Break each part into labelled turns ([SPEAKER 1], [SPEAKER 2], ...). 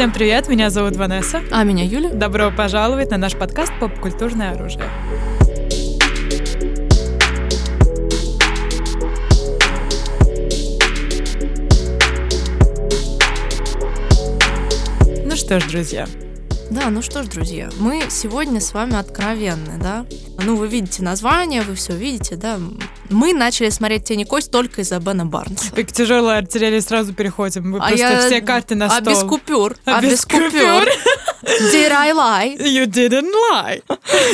[SPEAKER 1] Всем привет, меня зовут Ванесса.
[SPEAKER 2] А меня Юля.
[SPEAKER 1] Добро пожаловать на наш подкаст «Поп-культурное оружие». Ну что ж, друзья,
[SPEAKER 2] Да, ну что ж, друзья, мы сегодня с вами откровенны, да? Ну, вы видите название, вы все видите, да? Мы начали смотреть «Тени кость» только из-за Бена Барнса.
[SPEAKER 1] как тяжелая артиллерия сразу переходим. Мы
[SPEAKER 2] А
[SPEAKER 1] просто
[SPEAKER 2] я-
[SPEAKER 1] все карты на
[SPEAKER 2] А
[SPEAKER 1] стол.
[SPEAKER 2] без купюр.
[SPEAKER 1] А
[SPEAKER 2] А
[SPEAKER 1] без
[SPEAKER 2] без купюр. Did I lie?
[SPEAKER 1] You didn't lie.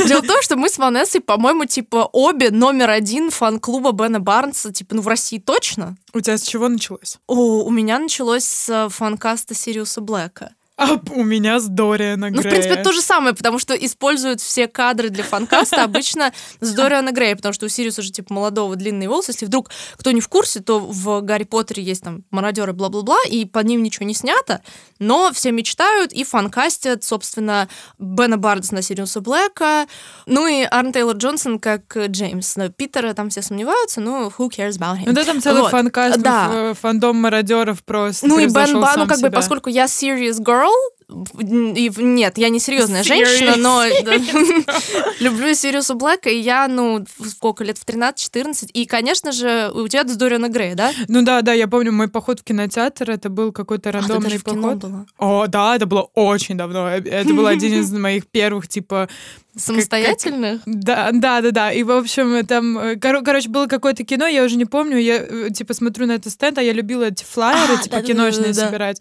[SPEAKER 2] Дело в том, что мы с Ванессой, по-моему, типа обе номер один фан-клуба Бена Барнса, типа, ну, в России точно.
[SPEAKER 1] У тебя с чего началось?
[SPEAKER 2] О, у меня началось с э, фанкаста Сириуса Блэка.
[SPEAKER 1] А у меня с Дориана
[SPEAKER 2] Ну, в
[SPEAKER 1] Грея.
[SPEAKER 2] принципе, то же самое, потому что используют все кадры для фанкаста обычно с Дориана Грея, потому что у Сириуса же, типа, молодого, длинные волосы. Если вдруг кто не в курсе, то в Гарри Поттере есть там мародеры, бла-бла-бла, и под ним ничего не снято, но все мечтают и фанкастят, собственно, Бена Бардса на Сириуса Блэка, ну и Арн Тейлор Джонсон как Джеймс. Но Питера там все сомневаются, ну, who cares about him?
[SPEAKER 1] Ну да, там целый
[SPEAKER 2] Вот.
[SPEAKER 1] фанкаст,
[SPEAKER 2] Да.
[SPEAKER 1] э, фандом мародеров просто
[SPEAKER 2] Ну и Бен Ба, ну как бы,
[SPEAKER 1] себя.
[SPEAKER 2] поскольку я serious girl, и в- нет, я не серьезная
[SPEAKER 1] Serious.
[SPEAKER 2] женщина, но да, люблю Сириуса Блэка, и я, ну, сколько лет, в 13-14, и, конечно же, у тебя с Дориана Грея, да?
[SPEAKER 1] Ну да, да, я помню, мой поход в кинотеатр, это был какой-то
[SPEAKER 2] ты
[SPEAKER 1] рандомный поход. О, да, это было очень давно. Э, Это был один из моих первых, типа,
[SPEAKER 2] Самостоятельных?
[SPEAKER 1] да, да, да, да. И, в общем, там, э, коро- короче, было какое-то кино, я уже не помню, я, э, типа, смотрю на этот стенд, а я любила эти флайеры,
[SPEAKER 2] А,
[SPEAKER 1] типа,
[SPEAKER 2] да-да-да-да-да.
[SPEAKER 1] киношные собирать.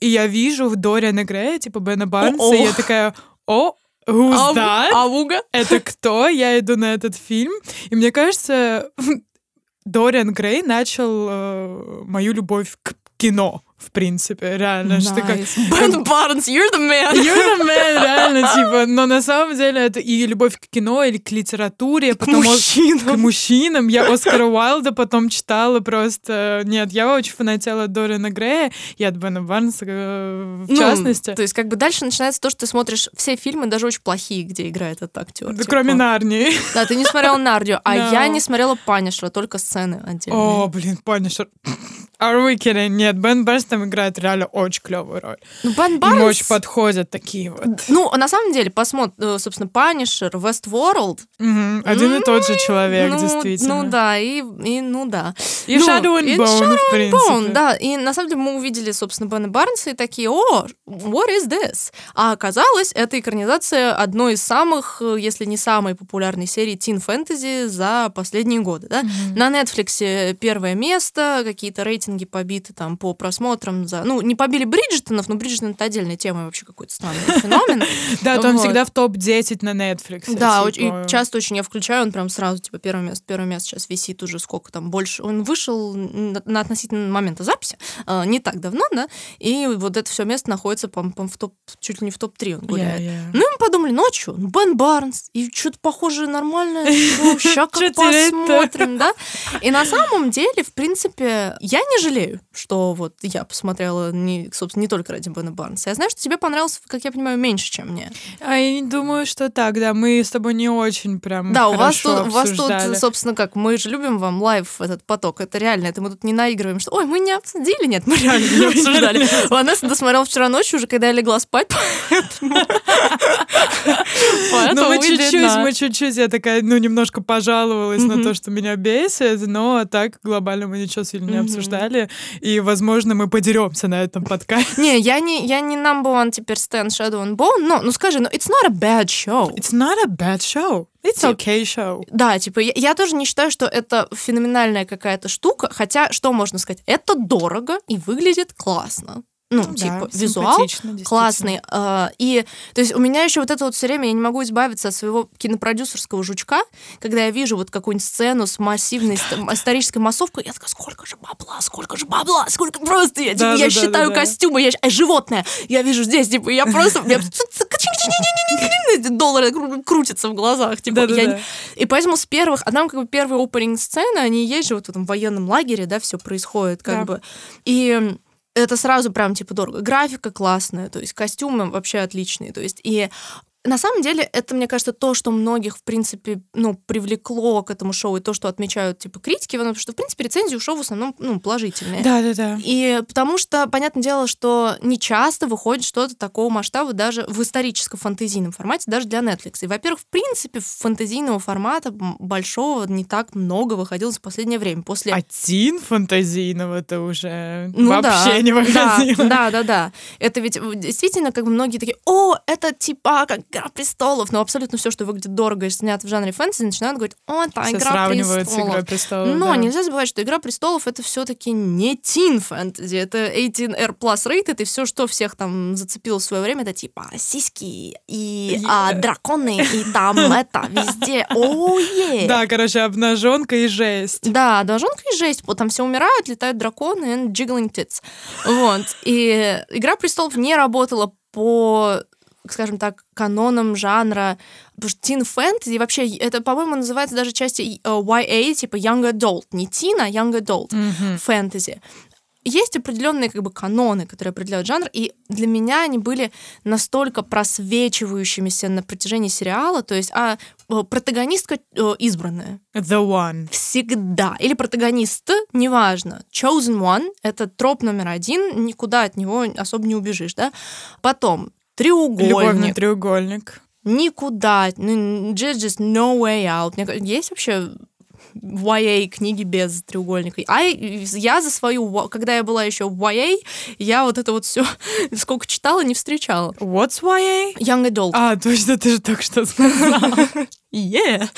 [SPEAKER 1] И я вижу в Дориана Грея, типа, Бена Барнса, и я такая, о, who's
[SPEAKER 2] А,
[SPEAKER 1] that?
[SPEAKER 2] Авуга?
[SPEAKER 1] это кто? Я иду на этот фильм. И мне кажется, Дориан Грей начал э, мою любовь к кино, в принципе, реально. Что как...
[SPEAKER 2] Nice. Бен Барнс, you're the man!
[SPEAKER 1] You're the man, реально, типа, но на самом деле это и любовь к кино, или к литературе,
[SPEAKER 2] К
[SPEAKER 1] потом о-
[SPEAKER 2] мужчинам.
[SPEAKER 1] к мужчинам. Я Оскара Уайлда потом читала просто... Нет, я очень фанатела от Дориана Грея и от Бена Барнса э, в
[SPEAKER 2] Ну,
[SPEAKER 1] частности.
[SPEAKER 2] То есть, как бы дальше начинается то, что ты смотришь все фильмы, даже очень плохие, где играет этот актер.
[SPEAKER 1] Да,
[SPEAKER 2] типа.
[SPEAKER 1] кроме Нарнии.
[SPEAKER 2] Да, ты не смотрела Нарнию, а
[SPEAKER 1] No.
[SPEAKER 2] я не смотрела Punisher а, только сцены отдельные.
[SPEAKER 1] О, блин, Punisher. Are we kidding? Нет, Бен Барнс там играет реально очень клевую роль.
[SPEAKER 2] Ну, Бен
[SPEAKER 1] Ему
[SPEAKER 2] Барнс...
[SPEAKER 1] очень подходят такие вот.
[SPEAKER 2] Ну, на самом деле, посмотрим, собственно, Punisher, Westworld.
[SPEAKER 1] Мгм, Один и тот же человек,
[SPEAKER 2] ну,
[SPEAKER 1] действительно.
[SPEAKER 2] Ну да, и, и ну да.
[SPEAKER 1] И
[SPEAKER 2] Ну,
[SPEAKER 1] Shadow and Bone,
[SPEAKER 2] Shadow
[SPEAKER 1] в принципе.
[SPEAKER 2] Bone, да. И на самом деле мы увидели, собственно, Бена Барнса и такие, о, what is this? А оказалось, это экранизация одной из самых, э, если не самой популярной серии Teen Fantasy за последние годы, да? На Netflix первое место, какие-то рейтинги побиты там по просмотрам за... Ну, не побили Бриджертонов, но Бриджертон это отдельная тема вообще какой-то странный феномен.
[SPEAKER 1] Да, то он всегда в топ-10 на Netflix.
[SPEAKER 2] Да,
[SPEAKER 1] типа.
[SPEAKER 2] и часто очень я включаю, он прям сразу, типа, первое место, первое место сейчас висит уже сколько там больше. Он вышел на, относительно момента записи, э, не так давно, да, и вот это все место находится, по в топ, чуть ли не в топ-3 он гуляет. Ну, мы подумали, ну а ну, Бен Барнс, и что-то похожее нормальное, сейчас как посмотрим, да? И на самом деле, в принципе, я не жалею, что вот я посмотрела, не, собственно, не только ради Бена Барнса. Я знаю, что тебе понравился, как я понимаю, меньше, чем мне.
[SPEAKER 1] А я не думаю, что так, да. Мы с тобой не очень прям
[SPEAKER 2] Да, у вас, тут, у вас
[SPEAKER 1] обсуждали.
[SPEAKER 2] тут, собственно, как, мы же любим вам live этот поток, это реально, это мы тут не наигрываем, что, ой, мы не обсудили, нет, мы реально не обсуждали. Ванесса досмотрела вчера ночью уже, когда я легла спать, поэтому...
[SPEAKER 1] Ну, мы чуть-чуть, мы чуть-чуть, я такая, ну, немножко пожаловалась на то, что меня бесит, но так глобально мы ничего сильно не
[SPEAKER 2] Мгм.
[SPEAKER 1] Обсуждали, и, возможно, мы подеремся на этом подкасте.
[SPEAKER 2] Не, я не, я не number one теперь Stan Shadow and Bone, но, ну скажи, ну it's not a bad show.
[SPEAKER 1] It's not a bad show. It's okay show.
[SPEAKER 2] Да, типа, я, я тоже не считаю, что это феноменальная какая-то штука, хотя, что можно сказать, это дорого и выглядит классно. Ну,
[SPEAKER 1] Ну да,
[SPEAKER 2] типа, визуал классный. а, И, то есть, у меня еще вот это вот все время, я не могу избавиться от своего кинопродюсерского жучка, когда я вижу вот какую-нибудь сцену с массивной ст- исторической массовкой, я такая, сколько же бабла, сколько же бабла, сколько просто, я, типа,
[SPEAKER 1] Да,
[SPEAKER 2] я
[SPEAKER 1] да,
[SPEAKER 2] считаю
[SPEAKER 1] да, да.
[SPEAKER 2] костюмы, я а, животное, я вижу здесь, типа, я просто, доллары кру- крутятся в глазах, типа, я и поэтому с первых, а там как бы первые опенинг сцены, они есть же вот в этом военном лагере, да, все происходит как бы. И это сразу прям типа дорого. Графика классная, то есть костюмы вообще отличные, то есть и на самом деле, это, мне кажется, то, что многих, в принципе, ну, привлекло к этому шоу, и то, что отмечают, типа, критики, потому что, в принципе, рецензии у шоу в основном, ну, положительные.
[SPEAKER 1] Да-да-да.
[SPEAKER 2] И потому что, понятное дело, что не часто выходит что-то такого масштаба даже в историческом фантазийном формате, даже для Netflix. И, во-первых, в принципе, фантазийного формата большого не так много выходило за последнее время. После...
[SPEAKER 1] Один фантазийного это уже ну, вообще да, не выходило.
[SPEAKER 2] Да, да, да. Это ведь действительно, как бы многие такие, о, это типа как «Игра престолов», но абсолютно все, что выглядит дорого и снято в жанре фэнтези, начинают говорить, о, это
[SPEAKER 1] все
[SPEAKER 2] «Игра престолов».
[SPEAKER 1] с «Игрой престолов»,
[SPEAKER 2] Но
[SPEAKER 1] да.
[SPEAKER 2] нельзя забывать, что «Игра престолов» — это все таки не тин фэнтези, это 18R plus rated, и все, что всех там зацепило в свое время, это типа сиськи и yeah. а, драконы, и там это везде, о, oh,
[SPEAKER 1] Да, короче, обнаженка и жесть.
[SPEAKER 2] Да, обнаженка и жесть, вот там все умирают, летают драконы and jiggling tits. Вот. И «Игра престолов» не работала по скажем так, каноном жанра. Потому что тин фэнтези вообще, это, по-моему, называется даже части э, YA, типа Young Adult. Не teen, а Young Adult mm-hmm. фэнтези. Есть определенные как бы каноны, которые определяют жанр, и для меня они были настолько просвечивающимися на протяжении сериала, то есть а э, протагонистка э, избранная.
[SPEAKER 1] The one.
[SPEAKER 2] Всегда. Или протагонист, неважно. Chosen one — это троп номер один, никуда от него особо не убежишь, да? Потом треугольник.
[SPEAKER 1] Любовный треугольник.
[SPEAKER 2] Никуда. Ну, just, just no way out. Есть вообще YA книги без треугольника. А я за свою, когда я была еще в YA, я вот это вот все сколько читала, не встречала.
[SPEAKER 1] What's YA?
[SPEAKER 2] Young Adult.
[SPEAKER 1] А, точно, ты же только что сказала.
[SPEAKER 2] Yeah.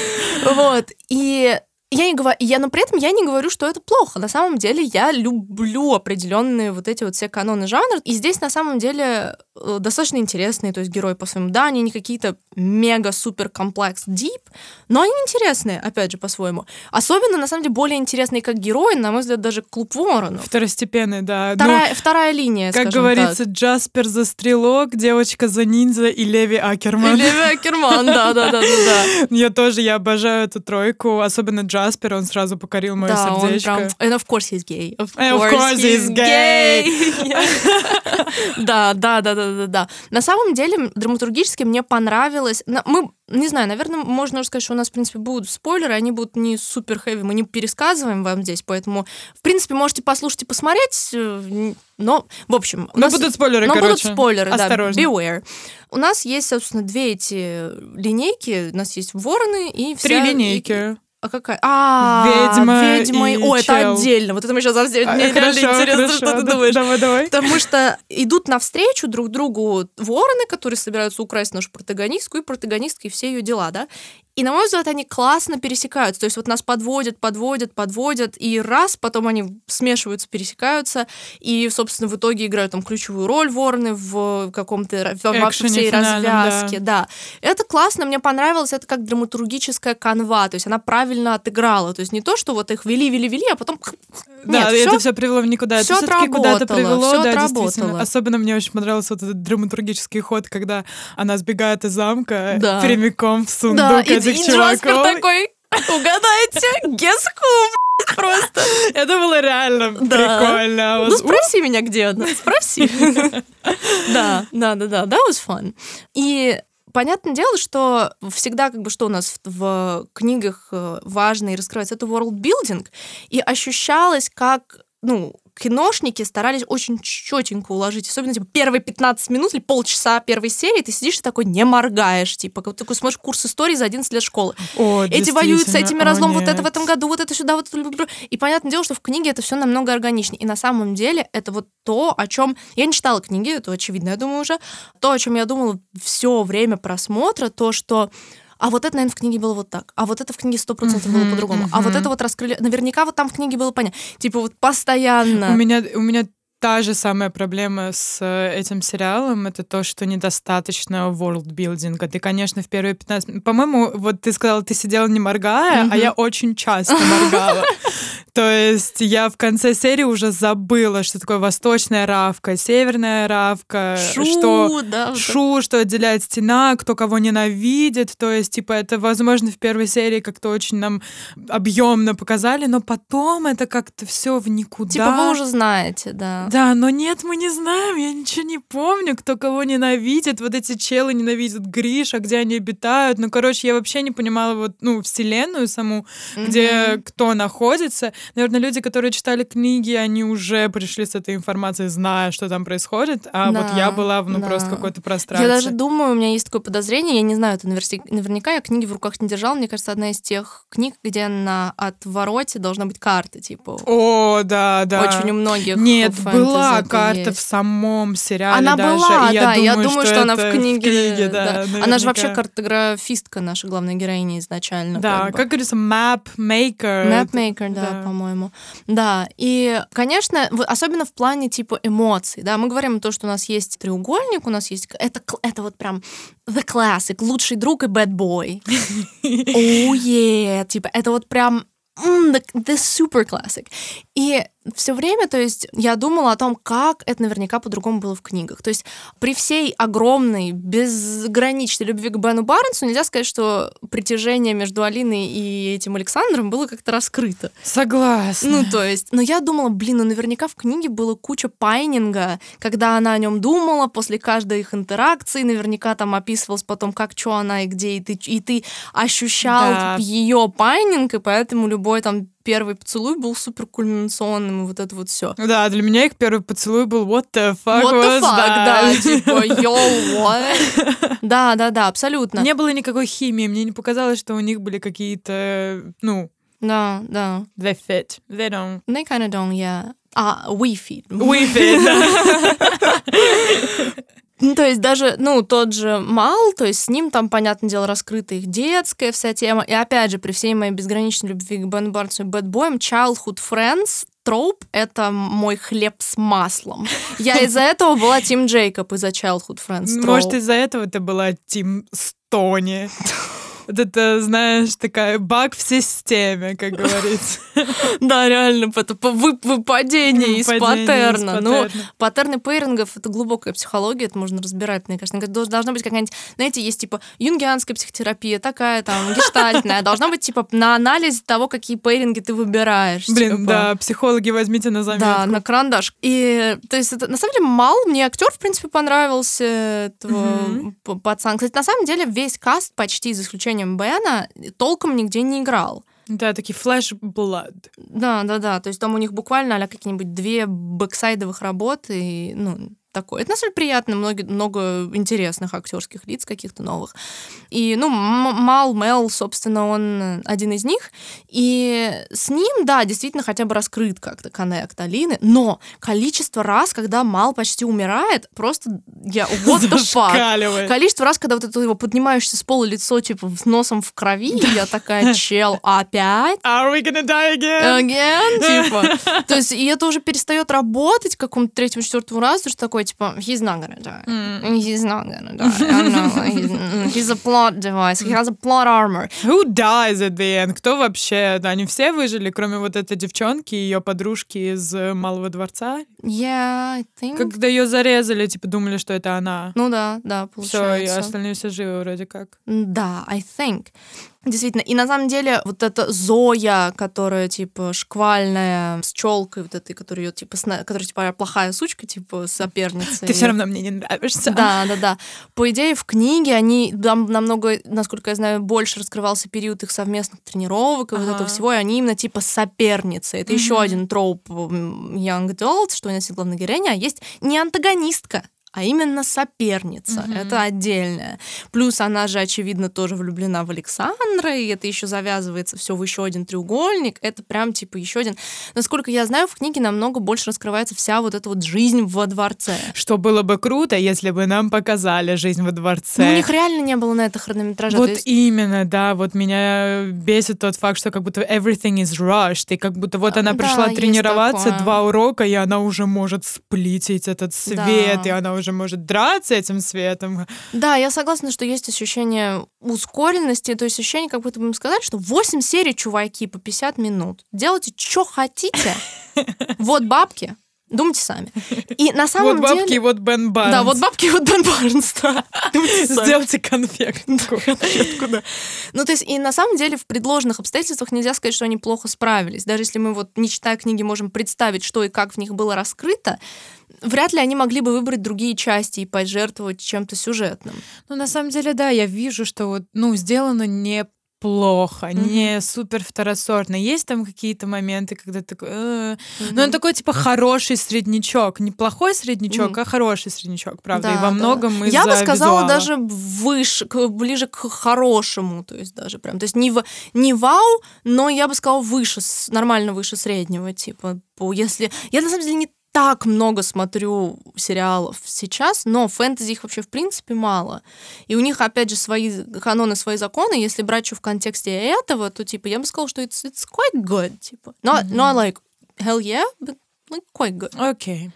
[SPEAKER 2] Вот. И я не говорю, я, но при этом я не говорю, что это плохо. На самом деле я люблю определенные вот эти вот все каноны жанра. И здесь на самом деле э, достаточно интересные, то есть герои по-своему. Да, они не какие-то мега-супер комплекс deep, но они интересные, опять же, по-своему. Особенно, на самом деле, более интересные как герои, на мой взгляд, даже клуб Воронов.
[SPEAKER 1] Второстепенные, да.
[SPEAKER 2] Вторая, ну, вторая линия,
[SPEAKER 1] Как говорится, так. Джаспер за стрелок, девочка за ниндзя и Леви Акерман.
[SPEAKER 2] И Леви Акерман, да-да-да-да.
[SPEAKER 1] Я тоже, я обожаю эту тройку, особенно Джаспер, он сразу покорил мое
[SPEAKER 2] да,
[SPEAKER 1] сердечко.
[SPEAKER 2] Он прям... And of course he's gay.
[SPEAKER 1] Of course, of course he's, he's gay.
[SPEAKER 2] да, да, да, да, да, да. На самом деле, драматургически мне понравилось... Мы не знаю, наверное, можно уже сказать, что у нас, в принципе, будут спойлеры, они будут не супер хэви, мы не пересказываем вам здесь, поэтому, в принципе, можете послушать и посмотреть, э, но, в общем...
[SPEAKER 1] но нас... будут спойлеры,
[SPEAKER 2] но
[SPEAKER 1] короче.
[SPEAKER 2] будут спойлеры,
[SPEAKER 1] Осторожно.
[SPEAKER 2] да, beware. У нас есть, собственно, две эти линейки, у нас есть вороны и
[SPEAKER 1] вся... Три линейки.
[SPEAKER 2] А какая? А,
[SPEAKER 1] ведьма.
[SPEAKER 2] Ведьма. И О, это отдельно. Вот это мы сейчас совсем. Мне реально интересно, что ты думаешь.
[SPEAKER 1] Давай, давай.
[SPEAKER 2] Потому что идут навстречу друг другу вороны, которые собираются украсть нашу протагонистку, и протагонистка, и все ее дела, да. И, на мой взгляд, они классно пересекаются. То есть вот нас подводят, подводят, подводят, и раз, потом они смешиваются, пересекаются, и, собственно, в итоге играют там ключевую роль вороны в каком-то во всей развязке. Да. да. Это классно, мне понравилось, это как драматургическая канва, то есть она правильно отыграла. То есть не то, что вот их вели, вели, вели, а потом...
[SPEAKER 1] Да,
[SPEAKER 2] Нет,
[SPEAKER 1] это все привело в никуда.
[SPEAKER 2] Все
[SPEAKER 1] это все-таки куда-то привело,
[SPEAKER 2] все
[SPEAKER 1] да,
[SPEAKER 2] отработало.
[SPEAKER 1] действительно. Особенно мне очень понравился вот этот драматургический ход, когда она сбегает из замка
[SPEAKER 2] да.
[SPEAKER 1] прямиком в сундук
[SPEAKER 2] да,
[SPEAKER 1] этих
[SPEAKER 2] и,
[SPEAKER 1] чуваков.
[SPEAKER 2] И такой, угадайте, guess who, просто.
[SPEAKER 1] Это было реально
[SPEAKER 2] да.
[SPEAKER 1] прикольно.
[SPEAKER 2] Ну, спроси меня, где она, спроси. Да, да, да, да, that was fun. И понятное дело, что всегда как бы что у нас в, в книгах э, важно и раскрывается, это world building, и ощущалось как ну, киношники старались очень четенько уложить, особенно типа первые 15 минут или полчаса первой серии, ты сидишь и такой не моргаешь, типа, как такой смотришь курс истории за 11 лет школы.
[SPEAKER 1] О,
[SPEAKER 2] Эти воюют с этими разлом, вот это в этом году, вот это сюда, вот это. И понятное дело, что в книге это все намного органичнее. И на самом деле это вот то, о чем я не читала книги, это очевидно, я думаю уже, то, о чем я думала все время просмотра, то, что а вот это, наверное, в книге было вот так, а вот это в книге сто процентов было по-другому, а вот это вот раскрыли, наверняка вот там в книге было понятно, типа вот постоянно.
[SPEAKER 1] У меня, у меня та же самая проблема с э, этим сериалом, это то, что недостаточно world-билдинга. Ты, конечно, в первые 15... По-моему, вот ты сказала, ты сидела не моргая, mm-hmm. а я очень часто моргала. То есть я в конце серии уже забыла, что такое восточная равка, северная равка,
[SPEAKER 2] шу,
[SPEAKER 1] что
[SPEAKER 2] да,
[SPEAKER 1] шу, что отделяет стена, кто кого ненавидит. То есть, типа, это, возможно, в первой серии как-то очень нам объемно показали, но потом это как-то все в никуда.
[SPEAKER 2] Типа вы уже знаете, да.
[SPEAKER 1] Да, но нет, мы не знаем, я ничего не помню, кто кого ненавидит. Вот эти челы ненавидят Гриша, где они обитают. Ну, короче, я вообще не понимала вот, ну, вселенную саму, mm-hmm. где кто находится. Наверное, люди, которые читали книги, они уже пришли с этой информацией, зная, что там происходит. А да, вот я была, ну, да. просто какой-то пространстве.
[SPEAKER 2] Я даже думаю, у меня есть такое подозрение, я не знаю, это наверняка, я книги в руках не держала. Мне кажется, одна из тех книг, где на отвороте должна быть карта, типа.
[SPEAKER 1] О, да, да.
[SPEAKER 2] Очень у многих.
[SPEAKER 1] Нет, была карта есть. в самом сериале
[SPEAKER 2] Она
[SPEAKER 1] даже.
[SPEAKER 2] была,
[SPEAKER 1] я
[SPEAKER 2] да,
[SPEAKER 1] думаю,
[SPEAKER 2] я думаю,
[SPEAKER 1] что,
[SPEAKER 2] что она в книге.
[SPEAKER 1] В книге да,
[SPEAKER 2] да. Она же вообще картографистка, наша главная героиня изначально.
[SPEAKER 1] Да,
[SPEAKER 2] как,
[SPEAKER 1] как говорится, map maker.
[SPEAKER 2] Map maker, да, да. по-моему. Да, и, конечно, особенно в плане типа эмоций, да, мы говорим о том, что у нас есть треугольник, у нас есть... Это, это вот прям the classic, лучший друг и bad boy. Oh yeah, типа, это вот прям the, the super classic. И все время, то есть, я думала о том, как это наверняка по-другому было в книгах. То есть, при всей огромной, безграничной любви к Бену Барнсу нельзя сказать, что притяжение между Алиной и этим Александром было как-то раскрыто.
[SPEAKER 1] Согласна.
[SPEAKER 2] Ну, то есть, но я думала, блин, ну наверняка в книге было куча пайнинга, когда она о нем думала после каждой их интеракции, наверняка там описывалось потом, как что она и где, и ты, и ты ощущал да. ее pining, и поэтому любой там первый поцелуй был супер кульминационным, и вот это вот все.
[SPEAKER 1] Да, для меня их первый поцелуй был what the fuck
[SPEAKER 2] What the fuck,
[SPEAKER 1] that?
[SPEAKER 2] да, типа, yo, what? Да, да, да, абсолютно.
[SPEAKER 1] Не было никакой химии, мне не показалось, что у них были какие-то, ну...
[SPEAKER 2] Да, да.
[SPEAKER 1] They fit, they don't.
[SPEAKER 2] They kind of don't, yeah. А, we fit.
[SPEAKER 1] We fit,
[SPEAKER 2] Ну, то есть даже, ну, тот же Мал, то есть с ним там, понятное дело, раскрыта их детская вся тема. И опять же, при всей моей безграничной любви к Бен Барнсу и Бэтбоям, Childhood Friends троп — это мой хлеб с маслом. Я из-за этого была Тим Джейкоб из-за Childhood Friends.
[SPEAKER 1] Может, из-за этого ты была Тим Стони. Вот это, знаешь, такая баг в системе, как говорится.
[SPEAKER 2] Да, реально, выпадение из паттерна. Ну, паттерны pairing ов — это глубокая психология, это можно разбирать, мне кажется. Должна быть какая-нибудь, знаете, есть типа юнгианская психотерапия, такая там, гештальтная. Должна быть типа на анализ того, какие pairing и ты выбираешь.
[SPEAKER 1] Блин, типа. да, психологи возьмите на заметку.
[SPEAKER 2] Да, на карандаш. И, то есть, это, на самом деле, Мал, мне актер, в принципе, понравился, этого пацана. Кстати, на самом деле, весь cast, почти за исключением исключением Бена, толком нигде не играл.
[SPEAKER 1] Да, такие fresh blood.
[SPEAKER 2] Да, да, да. То есть там у них буквально а какие-нибудь две бэксайдовых работы, и, ну, такое. Это, на самом деле, приятно, много, много интересных актерских лиц каких-то новых. И, ну, Мал Мел, собственно, он один из них. И с ним, да, действительно хотя бы раскрыт как-то коннект Алины, но количество раз, когда Мал почти умирает, просто я what the fuck. Количество раз, когда вот это его поднимаешься с пола лицо, типа, с носом в крови, я такая, чел, опять?
[SPEAKER 1] Are we gonna die again?
[SPEAKER 2] Again? Типа. То есть, и это уже перестает работать к какому-то третьему, четвертому разу, что такое, типа, he's not gonna die. Mm. He's not gonna die. I know. He's, he's a plot device. He has a plot armor.
[SPEAKER 1] Who dies at the end? Кто вообще? Да, они все выжили, кроме вот этой девчонки и ее подружки из э, Малого дворца?
[SPEAKER 2] Yeah, I think.
[SPEAKER 1] Когда ее зарезали, типа думали, что это она.
[SPEAKER 2] Ну да, да, получается.
[SPEAKER 1] Все, и остальные все живы вроде как.
[SPEAKER 2] Да, I think. Действительно. И на самом деле вот эта Зоя, которая, типа, шквальная, с челкой вот этой, которая, типа, сна... которая, типа, плохая сучка, типа, соперница.
[SPEAKER 1] Ты все равно мне не нравишься.
[SPEAKER 2] Да, да, да. По идее, в книге они там намного, насколько я знаю, больше раскрывался период их совместных тренировок и вот этого всего, и они именно, типа, соперницы. Это еще один троп Young Adult, что у нас есть главная героиня, а есть не антагонистка, а именно соперница. Mm-hmm. Это отдельное. Плюс она же, очевидно, тоже влюблена в Александра, и это еще завязывается все в еще один треугольник. Это прям типа еще один. Насколько я знаю, в книге намного больше раскрывается вся вот эта вот жизнь во дворце.
[SPEAKER 1] Что было бы круто, если бы нам показали жизнь во дворце.
[SPEAKER 2] Ну, у них реально не было на это хронометража.
[SPEAKER 1] Вот
[SPEAKER 2] есть...
[SPEAKER 1] именно, да. Вот меня бесит тот факт, что как будто everything is rushed, и как будто вот она пришла да, тренироваться, два урока, и она уже может сплитить этот свет, да. и она уже уже может драться этим светом.
[SPEAKER 2] Да, я согласна, что есть ощущение ускоренности, то есть ощущение, как будто бы им сказали, что 8 серий, чуваки, по 50 минут. Делайте, что хотите. Вот бабки, Думайте сами. И на самом
[SPEAKER 1] вот
[SPEAKER 2] деле...
[SPEAKER 1] бабки и вот Бен Барнс.
[SPEAKER 2] Да, вот бабки и вот Бен Барнс, да. Думайте сами.
[SPEAKER 1] Сделайте конфетку.
[SPEAKER 2] конфетку, да. Ну, то есть, и на самом деле в предложенных обстоятельствах нельзя сказать, что они плохо справились. Даже если мы вот, не читая книги, можем представить, что и как в них было раскрыто, вряд ли они могли бы выбрать другие части и пожертвовать чем-то сюжетным.
[SPEAKER 1] Ну, на самом деле, да, я вижу, что вот, ну, сделано не плохо, mm-hmm. не супер второсортно. Есть там какие-то моменты, когда такой... Э, mm-hmm. Но он такой, типа, хороший среднячок. Не плохой среднячок, mm-hmm. а хороший среднячок, правда. Да, и во многом да. из-за
[SPEAKER 2] Я бы сказала
[SPEAKER 1] визуала.
[SPEAKER 2] даже выше, ближе к хорошему. То есть даже прям... То есть не, в, не вау, но я бы сказала выше, нормально выше среднего. Типа, если... Я, на самом деле, не так много смотрю сериалов сейчас, но фэнтези их вообще в принципе мало. И у них, опять же, свои каноны, свои законы. Если брать что в контексте этого, то, типа, я бы сказала, что it's, it's quite good, типа. Not, mm-hmm. not like hell yeah, but like quite good.
[SPEAKER 1] Okay.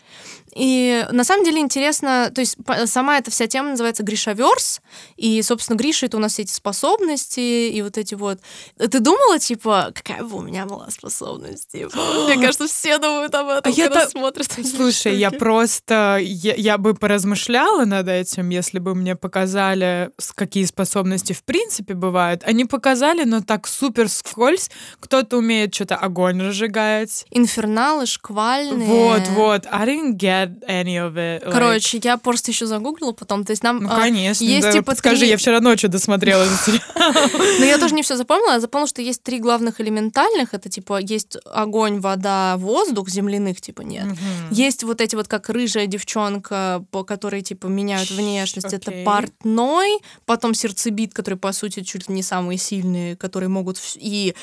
[SPEAKER 2] И на самом деле интересно, то есть сама эта вся тема называется Гришаверс, и, собственно, Гриша — это у нас эти способности, и вот эти вот... Ты думала, типа, какая бы у меня была способность? Типа? Мне кажется, все думают об этом, а когда я смотрят.
[SPEAKER 1] Слушай, я просто... Я, я бы поразмышляла над этим, если бы мне показали, какие способности в принципе бывают. Они показали, но так супер скользь. Кто-то умеет что-то огонь разжигать.
[SPEAKER 2] Инферналы, шквальные.
[SPEAKER 1] Вот, вот. I get any of it.
[SPEAKER 2] Like... Короче, я просто еще загуглила потом. То есть нам
[SPEAKER 1] ну, конечно,
[SPEAKER 2] есть
[SPEAKER 1] да,
[SPEAKER 2] типа
[SPEAKER 1] Скажи,
[SPEAKER 2] три...
[SPEAKER 1] я вчера ночью досмотрела
[SPEAKER 2] Но я тоже не все запомнила. Я запомнила, что есть три главных элементальных. Это типа есть огонь, вода, воздух, земляных типа нет. Есть вот эти вот как рыжая девчонка, по которой типа меняют внешность. Это портной, потом сердцебит, который по сути чуть ли не самые сильные, которые могут и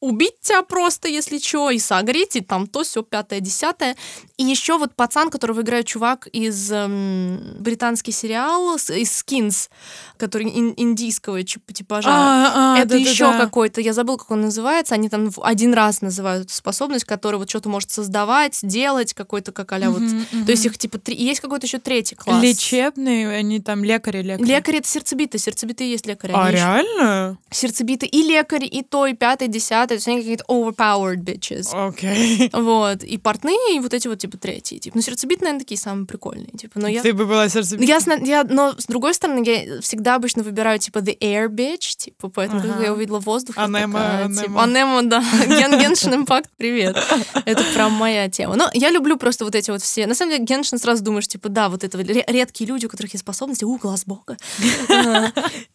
[SPEAKER 2] убить тебя просто, если что, и согреть, и там то, все пятое, десятое. И еще вот пацан, которого играет чувак из эм, британский сериал, из Skins, который ин, индийского типажа. А, а, это да, еще да, да. какой-то, я забыл, как он называется, они там один раз называют эту способность, которая вот что-то может создавать, делать, какой-то как а вот. То есть их типа три, есть какой-то еще третий класс.
[SPEAKER 1] Лечебные, они там лекари, лекари.
[SPEAKER 2] Лекари это сердцебиты, сердцебиты есть лекари.
[SPEAKER 1] А, реально?
[SPEAKER 2] Сердцебиты и лекари, и то, и пятое, десятое то есть они какие-то overpowered bitches.
[SPEAKER 1] Окей.
[SPEAKER 2] Okay. Вот. И портные, и вот эти вот, типа, третьи. Типа. Ну, сердцебит, наверное, такие самые прикольные. Типа. Но я...
[SPEAKER 1] Ты бы была сердцебит?
[SPEAKER 2] Я, я, но, с другой стороны, я всегда обычно выбираю, типа, the air bitch, типа, поэтому, ага. когда я увидела воздух,
[SPEAKER 1] Анема,
[SPEAKER 2] такая,
[SPEAKER 1] анема.
[SPEAKER 2] Типа, анема, да. Ген Геншин Импакт, привет. Это прям моя тема. Но я люблю просто вот эти вот все... На самом деле, Геншин сразу думаешь, типа, да, вот это редкие люди, у которых есть способности, у, глаз бога.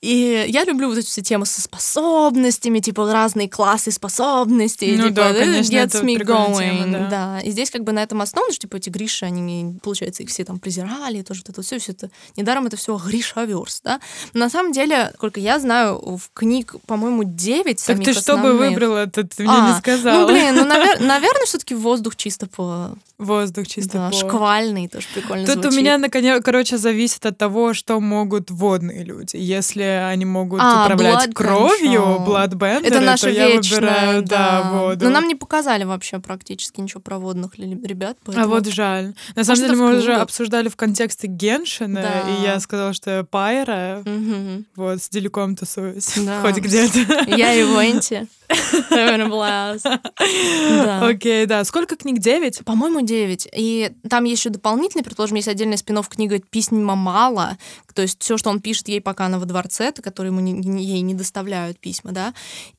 [SPEAKER 2] И я люблю вот эти все темы со способностями, типа, разные классы способностей,
[SPEAKER 1] ну,
[SPEAKER 2] типа,
[SPEAKER 1] да, конечно,
[SPEAKER 2] gets
[SPEAKER 1] это
[SPEAKER 2] me going.
[SPEAKER 1] Тема, да.
[SPEAKER 2] да. И здесь как бы на этом основано, что типа эти Гриши, они, получается, их все там презирали, тоже вот это все, все это. Недаром это все Гришаверс, да. Но на самом деле, сколько я знаю, в книг, по-моему, 9
[SPEAKER 1] Так ты что бы выбрала, ты, ты мне
[SPEAKER 2] а,
[SPEAKER 1] не сказала.
[SPEAKER 2] Ну, блин, ну, навер- наверное, все таки воздух чисто по...
[SPEAKER 1] Воздух чисто
[SPEAKER 2] да,
[SPEAKER 1] по...
[SPEAKER 2] шквальный тоже прикольно
[SPEAKER 1] Тут
[SPEAKER 2] звучит.
[SPEAKER 1] у меня, наконец, короче, зависит от того, что могут водные люди. Если они могут а, управлять кровью, bloodbender,
[SPEAKER 2] это наша
[SPEAKER 1] то
[SPEAKER 2] вечная,
[SPEAKER 1] я выбираю, да,
[SPEAKER 2] да
[SPEAKER 1] воду.
[SPEAKER 2] Но нам не показали вообще практически ничего про водных ребят.
[SPEAKER 1] Поэтому... А вот жаль. На самом деле мы уже обсуждали в контексте Геншина, да. и я сказала, что я Пайра,
[SPEAKER 2] угу.
[SPEAKER 1] вот, с Деликом тусуюсь,
[SPEAKER 2] да.
[SPEAKER 1] хоть где-то.
[SPEAKER 2] Я и Венти.
[SPEAKER 1] Окей, да. Сколько книг? Девять?
[SPEAKER 2] По-моему, девять. И там еще дополнительный, предположим, есть отдельная спин книга «Письма мало», то есть все, что он пишет ей, пока она во дворце, которые ему не, ей не доставляют письма, да.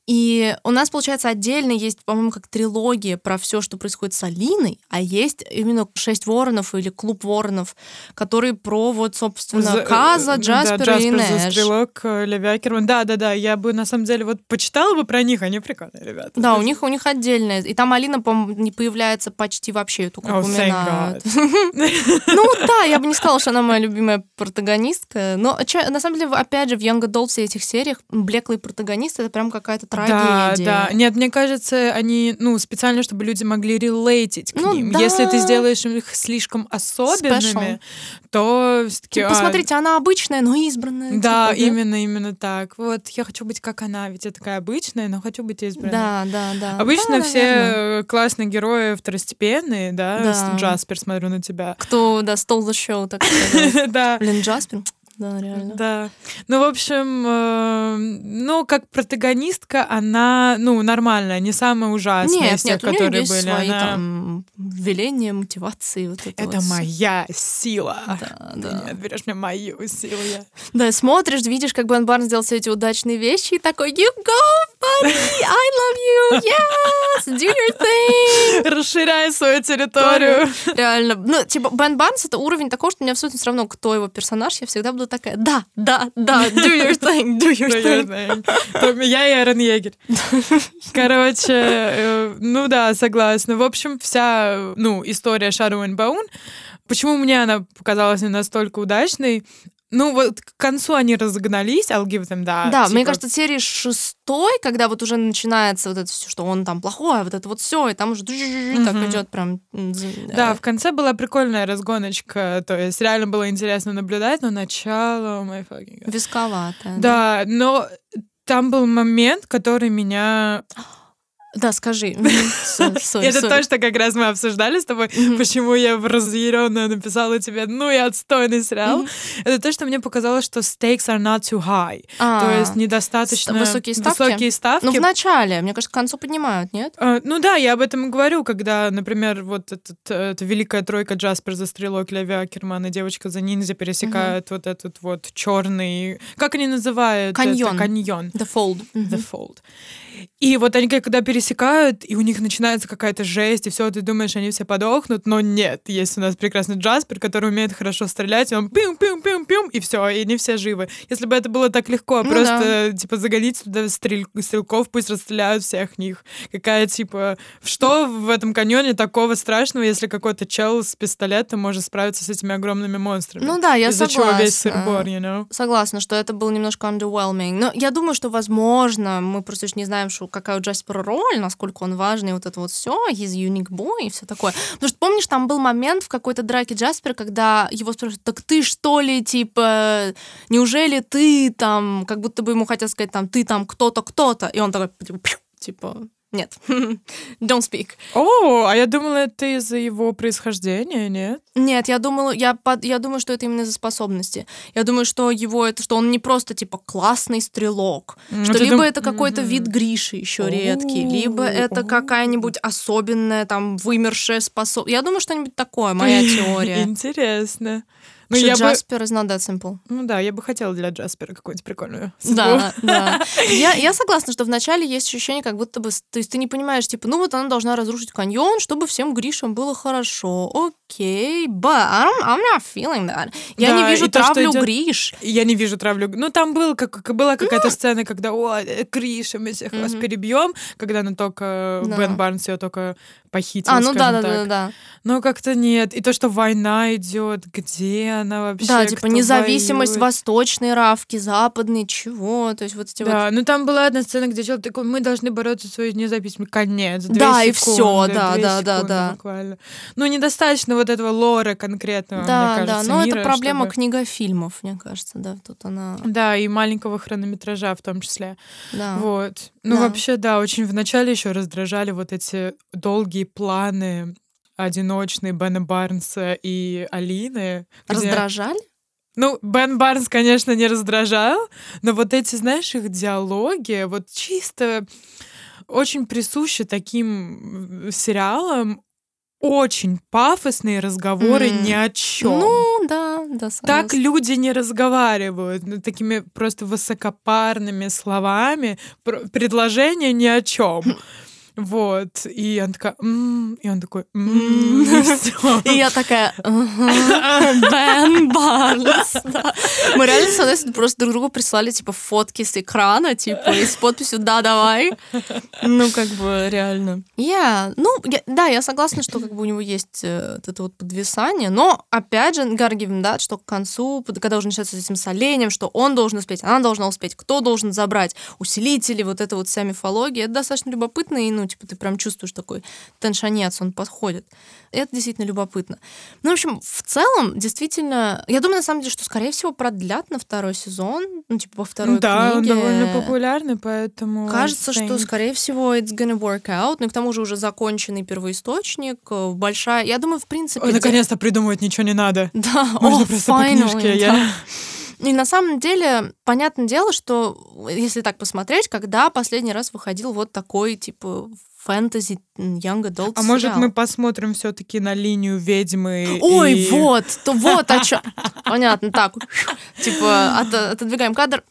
[SPEAKER 2] И у нас, получается, отдельно есть, по-моему, как трилогия про все, что происходит с Алиной, а есть именно «Шесть воронов» или «Клуб воронов», которые про вот, собственно, За, Каза, Джаспера
[SPEAKER 1] да,
[SPEAKER 2] и
[SPEAKER 1] Джаспер,
[SPEAKER 2] Нэш.
[SPEAKER 1] Стрелок, Леви Акерман. Да-да-да, я бы, на самом деле, вот почитала бы про них, они прикольные ребята.
[SPEAKER 2] Да, у них, у них отдельная. И там Алина, по не появляется почти вообще, только
[SPEAKER 1] oh,
[SPEAKER 2] упоминают. Ну да, я бы не сказала, что она моя любимая протагонистка. Но на самом деле, опять же, в Young Adult все этих сериях блеклый протагонист это прям какая-то трагедия.
[SPEAKER 1] Да, да. Нет, мне кажется, они, ну, специально, чтобы люди могли релейтить к
[SPEAKER 2] ну,
[SPEAKER 1] ним.
[SPEAKER 2] Да.
[SPEAKER 1] Если ты сделаешь их слишком особенными, то все-таки...
[SPEAKER 2] Типа, посмотрите, она обычная, но избранная.
[SPEAKER 1] Да,
[SPEAKER 2] типа,
[SPEAKER 1] именно, да? именно так. Вот, я хочу быть как она, ведь я такая обычная, но хочу быть избранной.
[SPEAKER 2] Да, да, да.
[SPEAKER 1] Обычно все
[SPEAKER 2] наверное.
[SPEAKER 1] классные герои второстепенные, да?
[SPEAKER 2] да.
[SPEAKER 1] Джаспер, смотрю на тебя.
[SPEAKER 2] Кто, да, стол за шоу, так сказать.
[SPEAKER 1] Да.
[SPEAKER 2] Блин, Джаспер. Да, реально.
[SPEAKER 1] Да. Ну, в общем, э, ну, как протагонистка, она, ну, нормальная, не самая ужасная
[SPEAKER 2] Нет,
[SPEAKER 1] из тех,
[SPEAKER 2] нет, у нее
[SPEAKER 1] которые
[SPEAKER 2] есть
[SPEAKER 1] были.
[SPEAKER 2] свои
[SPEAKER 1] Она-
[SPEAKER 2] там веления, мотивации, вот это
[SPEAKER 1] Это
[SPEAKER 2] вот
[SPEAKER 1] моя сила.
[SPEAKER 2] Да,
[SPEAKER 1] Ты
[SPEAKER 2] да.
[SPEAKER 1] не отберешь мне мою силу. я-
[SPEAKER 2] Да, смотришь, видишь, как Бен Барн сделал все эти удачные вещи, и такой, you go, buddy, I love you, yes, do your thing.
[SPEAKER 1] Расширяй свою территорию.
[SPEAKER 2] Реально. Ну, типа, Бен Барнс — это уровень такого, что мне абсолютно все равно, кто его персонаж, я всегда буду такая, да, да, да, do your thing, do your thing.
[SPEAKER 1] Я и Аарон Егерь. Короче, э, ну да, согласна. В общем, вся, ну, история and Bone, почему мне она показалась не настолько удачной, ну, вот к концу они разогнались, I'll give them that.
[SPEAKER 2] Да, мне
[SPEAKER 1] типа,
[SPEAKER 2] кажется, серии шестой, когда вот уже начинается вот это все, что он там плохой, а вот это вот все, и там уже так
[SPEAKER 1] Мгм.
[SPEAKER 2] идет прям.
[SPEAKER 1] Да,
[SPEAKER 2] э,
[SPEAKER 1] в конце была прикольная разгоночка, то есть реально было интересно наблюдать, но начало, oh my fucking God.
[SPEAKER 2] висковатая.
[SPEAKER 1] Да, но там был момент, который меня...
[SPEAKER 2] Да, скажи.
[SPEAKER 1] Это то, что как раз мы обсуждали с тобой, почему я разъяренно написала тебе, ну и отстойный сериал. Это то, что мне показалось, что stakes are not too high. То
[SPEAKER 2] А,
[SPEAKER 1] есть недостаточно...
[SPEAKER 2] Ст- высокие ставки? Ну, в начале, мне кажется, к концу поднимают, нет?
[SPEAKER 1] А, Ну да, я об этом и говорю, когда, например, вот э, эта великая тройка Джаспер за стрелок, Леви Акерман и девочка за ниндзя пересекают вот этот вот черный... Как они называют?
[SPEAKER 2] Каньон.
[SPEAKER 1] Каньон.
[SPEAKER 2] The Fold.
[SPEAKER 1] The Fold. И вот они когда пересекают, и у них начинается какая-то жесть, и все, ты думаешь, они все подохнут, но нет. Есть у нас прекрасный Джаспер, который умеет хорошо стрелять, и он пим-пим-пим-пим, и все, и не все живы. Если бы это было так легко,
[SPEAKER 2] Ну
[SPEAKER 1] просто, типа, загонить туда стрель- стрелков, пусть расстреляют всех них. Какая, типа, что в этом каньоне такого страшного, если какой-то чел с пистолетом может справиться с этими огромными монстрами?
[SPEAKER 2] Ну да, я
[SPEAKER 1] Из-за
[SPEAKER 2] согласна.
[SPEAKER 1] чего весь сыр-бор, you know?
[SPEAKER 2] Согласна, что это было немножко underwhelming. Но я думаю, что, возможно, мы просто еще не знаем, что какая у Джаспера роль, насколько он важный, вот это вот все, he's unique boy и все такое. Потому что, помнишь, там был момент в какой-то драке Джаспера, когда его спрашивают, так ты что ли, типа, неужели ты там, как будто бы ему хотят сказать, там, ты там кто-то, кто-то, и он такой, типа, нет, don't speak.
[SPEAKER 1] О, а я думала, это из-за его происхождения, нет?
[SPEAKER 2] Нет, я думала, я, под- я думаю, что это именно из-за способности. Я думаю, что его это, что он не просто типа классный стрелок,
[SPEAKER 1] Ну,
[SPEAKER 2] что либо
[SPEAKER 1] дум-
[SPEAKER 2] это какой-то
[SPEAKER 1] Мгм.
[SPEAKER 2] вид Гриши еще редкий, либо это
[SPEAKER 1] О.
[SPEAKER 2] какая-нибудь особенная там вымершая способность. Я думаю, что-нибудь такое, моя теория.
[SPEAKER 1] Интересно. Ну, я бы...
[SPEAKER 2] Джаспер is not that simple.
[SPEAKER 1] Ну да, я бы хотела для Джаспера какую-нибудь прикольную судьбу.
[SPEAKER 2] Да, да. Я, я согласна, что вначале есть ощущение, как будто бы... То есть ты не понимаешь, типа, ну вот она должна разрушить каньон, чтобы всем Гришам было хорошо. Окей, but I don't- I'm not feeling that. Я
[SPEAKER 1] Да,
[SPEAKER 2] не вижу
[SPEAKER 1] и то,
[SPEAKER 2] травлю
[SPEAKER 1] идёт-
[SPEAKER 2] Гриш.
[SPEAKER 1] Я не вижу травлю. Ну, там был, как, была какая-то сцена, когда, о, э, Криша, мы всех вас
[SPEAKER 2] Мгм.
[SPEAKER 1] перебьем, когда она только,
[SPEAKER 2] Да.
[SPEAKER 1] Бен Барнс ее только похитил,
[SPEAKER 2] А, ну да, да, да, да.
[SPEAKER 1] Но как-то нет. И то, что война идет, где она вообще,
[SPEAKER 2] Да, типа независимость
[SPEAKER 1] воюет.
[SPEAKER 2] восточной равки, западной, чего. То есть вот эти вот...
[SPEAKER 1] Да, ну там была одна сцена, где человек такой, мы должны бороться за свою независимость. Конец.
[SPEAKER 2] Да, и
[SPEAKER 1] секунды,
[SPEAKER 2] да,
[SPEAKER 1] две
[SPEAKER 2] да, да,
[SPEAKER 1] секунды
[SPEAKER 2] да.
[SPEAKER 1] буквально. Ну, недостаточно вот этого лора конкретного,
[SPEAKER 2] Да,
[SPEAKER 1] мне
[SPEAKER 2] да,
[SPEAKER 1] кажется,
[SPEAKER 2] но это
[SPEAKER 1] мира,
[SPEAKER 2] проблема
[SPEAKER 1] чтобы-
[SPEAKER 2] книгофильмов, мне кажется, да, тут она...
[SPEAKER 1] Да, и маленького хронометража в том числе.
[SPEAKER 2] Да.
[SPEAKER 1] Вот. Ну,
[SPEAKER 2] Да.
[SPEAKER 1] вообще, да, очень вначале еще раздражали вот эти долгие планы одиночные Бена Барнса и Алины. где-
[SPEAKER 2] Раздражали?
[SPEAKER 1] Ну, Бен Барнс, конечно, не раздражал, но вот эти, знаешь, их диалоги, вот чисто очень присущи таким сериалам, очень пафосные разговоры
[SPEAKER 2] М.
[SPEAKER 1] ни о чем.
[SPEAKER 2] Ну, да, да,
[SPEAKER 1] Так
[SPEAKER 2] согласна.
[SPEAKER 1] люди не разговаривают, ну, такими просто высокопарными словами, предложения ни о чем. Вот. И она такая, «М», и он такой, «М», и всё.
[SPEAKER 2] И я такая, «Ага, Бен Барнс. да». Мы реально с Анессой просто друг другу прислали, типа, фотки с экрана, типа, и с подписью «Да, давай». Ну, как бы, реально. Я, ну, я- да, я согласна, что как бы у него есть э, вот это вот подвисание, но, опять же, him that, что к концу, когда уже начинается с этим солением, что он должен успеть, она должна успеть, кто должен забрать усилители, вот это вот вся мифология, это достаточно любопытно, и, ну, типа, ты прям чувствуешь такой теншанец, он подходит. Это действительно любопытно. Ну, в общем, в целом, действительно, я думаю, на самом деле, что, скорее всего, продлят на второй сезон, ну, типа, по второй
[SPEAKER 1] Да, он
[SPEAKER 2] книге.
[SPEAKER 1] довольно популярный, поэтому...
[SPEAKER 2] Кажется, что, скорее всего, it's gonna work out. Ну, и к тому же уже законченный первоисточник, э, большая... Я думаю, в принципе...
[SPEAKER 1] Наконец-то придумывать ничего не надо.
[SPEAKER 2] Да,
[SPEAKER 1] Можно
[SPEAKER 2] о,
[SPEAKER 1] просто по
[SPEAKER 2] finally,
[SPEAKER 1] книжке.
[SPEAKER 2] да.
[SPEAKER 1] Я...
[SPEAKER 2] И на самом деле, понятное дело, что если так посмотреть, когда последний раз выходил вот такой, типа, фэнтези young adult
[SPEAKER 1] А может,
[SPEAKER 2] сериал?
[SPEAKER 1] мы посмотрим все-таки на линию ведьмы?
[SPEAKER 2] Ой,
[SPEAKER 1] и-
[SPEAKER 2] вот, то вот о чем. Понятно, так, типа, от- отодвигаем кадр.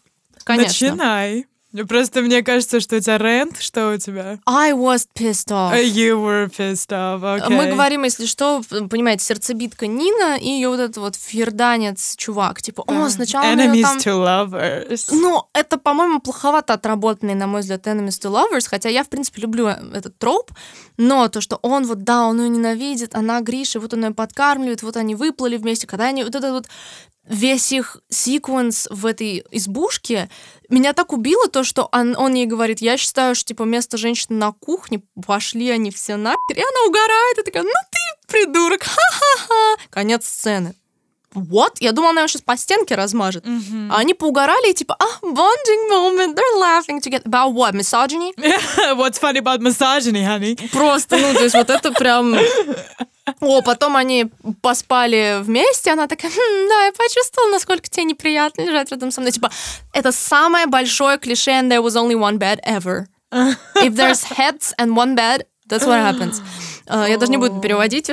[SPEAKER 2] Конечно.
[SPEAKER 1] Начинай. Просто мне кажется, что у тебя рент, что у тебя?
[SPEAKER 2] I was pissed off.
[SPEAKER 1] Uh, You were pissed off, okay.
[SPEAKER 2] Мы говорим, если что, понимаете, сердцебитка Нина и ее вот этот вот фьерданец чувак. Типа, о, сначала
[SPEAKER 1] Enemies
[SPEAKER 2] там...
[SPEAKER 1] to lovers.
[SPEAKER 2] Ну, это, по-моему, плоховато отработанный, на мой взгляд, Enemies to Lovers, хотя я, в принципе, люблю этот троп, но то, что он вот, да, он ее ненавидит, она Гриша, вот он ее подкармливает, вот они выплыли вместе, когда они, вот этот вот весь их секвенс в этой избушке, меня так убило то, что он, он ей говорит, я считаю, что, типа, место женщины на кухне, пошли они все нахер, и она угорает, и такая, ну ты придурок, ха-ха-ха. Конец сцены. Вот, я думала, она ее сейчас по стенке размажет.
[SPEAKER 1] Мгм.
[SPEAKER 2] А они поугорали, и типа, а, bonding moment, they're laughing together. About what? Misogyny?
[SPEAKER 1] What's funny about misogyny, honey?
[SPEAKER 2] Просто, ну, то есть вот это прям... О, потом они поспали вместе, она такая, «Хм, да, я почувствовала, насколько тебе неприятно лежать рядом со мной. Типа, это самое большое клише, and there was only one bed ever. If there's heads and one bed, that's what happens. А, Я даже не буду переводить.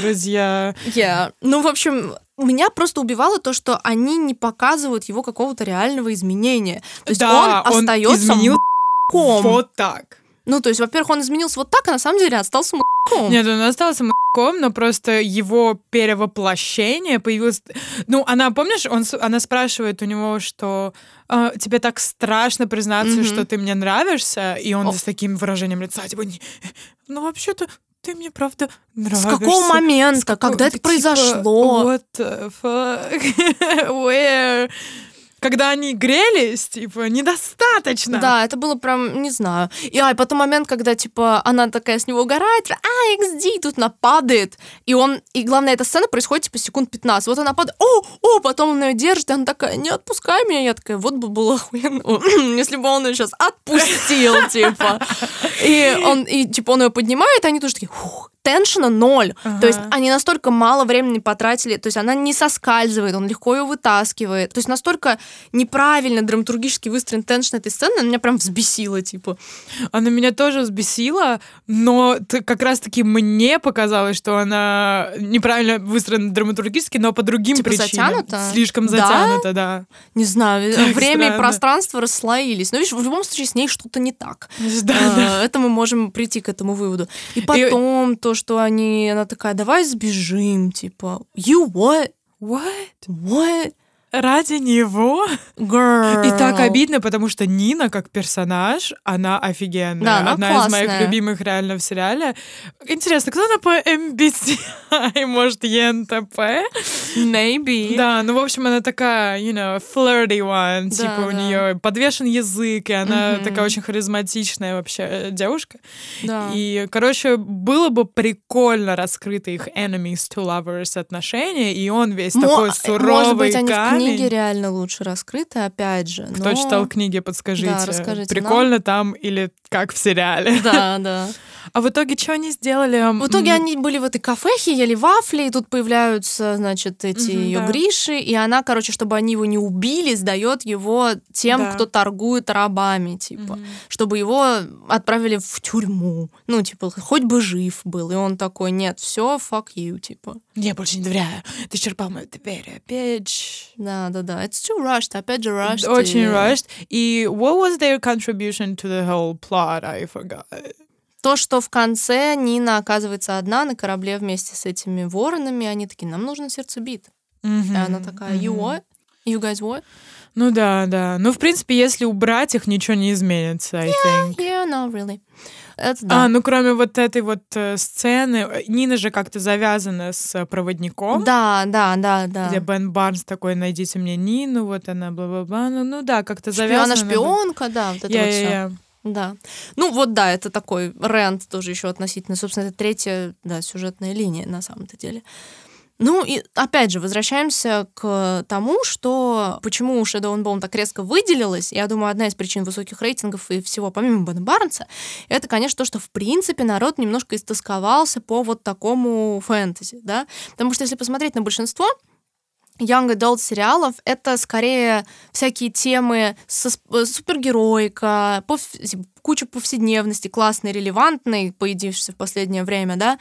[SPEAKER 1] Друзья.
[SPEAKER 2] Yeah. Ну, в общем, меня просто убивало то, что они не показывают его какого-то реального изменения. То есть
[SPEAKER 1] Да,
[SPEAKER 2] он
[SPEAKER 1] он
[SPEAKER 2] остается
[SPEAKER 1] изменил
[SPEAKER 2] м***ком.
[SPEAKER 1] Вот так.
[SPEAKER 2] Ну, то есть, во-первых, он изменился вот так, а на самом деле остался м***ком.
[SPEAKER 1] Нет, он остался м***ком, но просто его перевоплощение появилось... Ну, она, помнишь, он, с- она спрашивает у него, что «А, тебе так страшно признаться,
[SPEAKER 2] Мгм.
[SPEAKER 1] что ты мне нравишься, и он
[SPEAKER 2] О.
[SPEAKER 1] с таким выражением лица, типа, «Не, ну, вообще-то, ты мне правда
[SPEAKER 2] С
[SPEAKER 1] нравишься.
[SPEAKER 2] какого момента?
[SPEAKER 1] С какого-
[SPEAKER 2] Когда это
[SPEAKER 1] типа,
[SPEAKER 2] произошло?
[SPEAKER 1] What the fuck? Where? Когда они грелись, типа, недостаточно.
[SPEAKER 2] Да, это было прям, не знаю. И, а, и потом момент, когда, типа, она такая с него угорает, а, XD, тут она падает. И он, и главное, эта сцена происходит, типа, секунд 15. Вот она падает, о, о, потом он ее держит, и она такая, не отпускай меня. Я такая, вот бы было охуенно, если бы он ее сейчас отпустил, типа. И он, и, типа, он ее поднимает, и они тоже такие, фух, теншена ноль.
[SPEAKER 1] Ага.
[SPEAKER 2] То есть они настолько мало времени потратили, то есть она не соскальзывает, он легко ее вытаскивает. То есть настолько неправильно драматургически выстроен теншн этой сцены, она меня прям взбесила, типа.
[SPEAKER 1] Она меня тоже взбесила, но как раз-таки мне показалось, что она неправильно выстроена драматургически, но по другим
[SPEAKER 2] Типа
[SPEAKER 1] причинам.
[SPEAKER 2] затянута?
[SPEAKER 1] Слишком
[SPEAKER 2] Да?
[SPEAKER 1] затянута, да.
[SPEAKER 2] Не знаю,
[SPEAKER 1] Так
[SPEAKER 2] время и
[SPEAKER 1] странно.
[SPEAKER 2] пространство расслоились. Но видишь, в любом случае с ней что-то не так.
[SPEAKER 1] Да,
[SPEAKER 2] А,
[SPEAKER 1] да.
[SPEAKER 2] Это мы можем прийти к этому выводу. И потом то, что они, она такая, давай сбежим, типа, you what?
[SPEAKER 1] What?
[SPEAKER 2] What?
[SPEAKER 1] Ради него?
[SPEAKER 2] Girl.
[SPEAKER 1] И так обидно, потому что Нина, как персонаж, она офигенная.
[SPEAKER 2] Да, она
[SPEAKER 1] Одна из моих
[SPEAKER 2] классная.
[SPEAKER 1] любимых реально в сериале. Интересно, кто она по MBTI? Может, ЕНТП?
[SPEAKER 2] Maybe.
[SPEAKER 1] Да, ну, в общем, она такая, you know, flirty one.
[SPEAKER 2] Да,
[SPEAKER 1] типа у
[SPEAKER 2] да.
[SPEAKER 1] нее подвешен язык, и она
[SPEAKER 2] Мгм.
[SPEAKER 1] такая очень харизматичная вообще э, девушка.
[SPEAKER 2] Да.
[SPEAKER 1] И, короче, было бы прикольно раскрыто их enemies to lovers отношения, и он весь
[SPEAKER 2] Мо-
[SPEAKER 1] такой суровый
[SPEAKER 2] Может быть, они
[SPEAKER 1] камень.
[SPEAKER 2] книге реально лучше раскрыты, опять же.
[SPEAKER 1] Кто
[SPEAKER 2] но-
[SPEAKER 1] читал книги, подскажите.
[SPEAKER 2] Да, расскажите
[SPEAKER 1] Прикольно там или как в сериале?
[SPEAKER 2] Да, да.
[SPEAKER 1] А в итоге что они сделали?
[SPEAKER 2] В итоге они были в этой кафехе, ели вафли, и тут появляются, значит, эти
[SPEAKER 1] Мгм,
[SPEAKER 2] ее
[SPEAKER 1] да.
[SPEAKER 2] Гриши, и она, короче, чтобы они его не убили, сдает его тем,
[SPEAKER 1] Да.
[SPEAKER 2] кто торгует рабами, типа, чтобы его отправили в тюрьму. Ну, типа, хоть бы жив был. И он такой, нет, все, fuck you, типа.
[SPEAKER 1] Я больше не доверяю. Ты черпал мою доверие, bitch.
[SPEAKER 2] Да, да, да. It's too rushed, опять же rushed.
[SPEAKER 1] Очень
[SPEAKER 2] и-
[SPEAKER 1] rushed. И what was their contribution to the whole plot? I forgot.
[SPEAKER 2] То, что в конце Нина оказывается одна на корабле вместе с этими воронами, они такие, нам нужно сердцебит.
[SPEAKER 1] Мгм,
[SPEAKER 2] И она такая, you what? You guys what?
[SPEAKER 1] Ну да, да. Ну, в принципе, если убрать их, ничего не изменится, I think.
[SPEAKER 2] Yeah, no, really. Это да.
[SPEAKER 1] А, ну кроме вот этой вот э, сцены, э, Нина же как-то завязана с э, проводником.
[SPEAKER 2] Да, да, да, да.
[SPEAKER 1] Где Бен Барнс такой, найдите мне Нину, вот она, бла-бла-бла. Ну, ну да, как-то завязано.
[SPEAKER 2] Шпиона, шпионка, да, вот это
[SPEAKER 1] Я,
[SPEAKER 2] вот
[SPEAKER 1] я,
[SPEAKER 2] все.
[SPEAKER 1] я.
[SPEAKER 2] Да. Ну вот да, это такой рент тоже еще относительно, собственно, это третья, да, сюжетная линия на самом-то деле. Ну и опять же, возвращаемся к тому, что почему Shadow and Bone так резко выделилась. Я думаю, одна из причин высоких рейтингов и всего, помимо Бена Барнса, это, конечно, то, что, в принципе, народ немножко истосковался по вот такому фэнтези, да. Потому что если посмотреть на большинство, young adult сериалов это скорее всякие темы со супергероика, куча повседневности, классной, релевантной, появившейся в последнее время, да,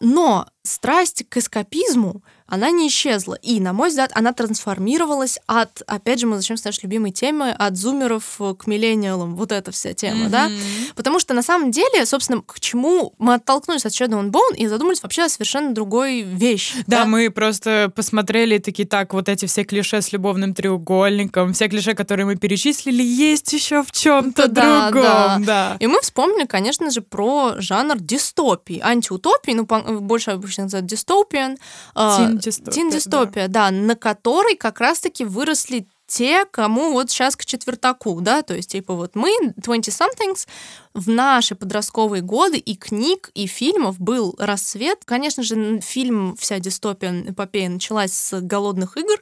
[SPEAKER 2] но страсть к эскапизму, она не исчезла. И, на мой взгляд, она трансформировалась от, опять же, мы зачем с нашей любимой темы, от зумеров к миллениалам, вот эта вся тема, mm-hmm. да? Потому что, на самом деле, собственно, к чему мы оттолкнулись от Shadow and Bone и задумались вообще о совершенно другой вещи.
[SPEAKER 1] Да, да, мы просто посмотрели такие, так, вот эти все клише с любовным треугольником, все клише, которые мы перечислили, есть еще в чем-то да, другом, да. да.
[SPEAKER 2] И мы вспомнили, конечно же, про жанр дистопии, антиутопии, ну, больше обычно называют дистопиан.
[SPEAKER 1] Uh, Тин-дистопия.
[SPEAKER 2] да. да, на которой как раз-таки выросли те, кому вот сейчас к четвертаку, да, то есть, типа, вот мы, 20-somethings, в наши подростковые годы и книг, и фильмов был рассвет. Конечно же, фильм «Вся дистопия» эпопея началась с «Голодных игр»,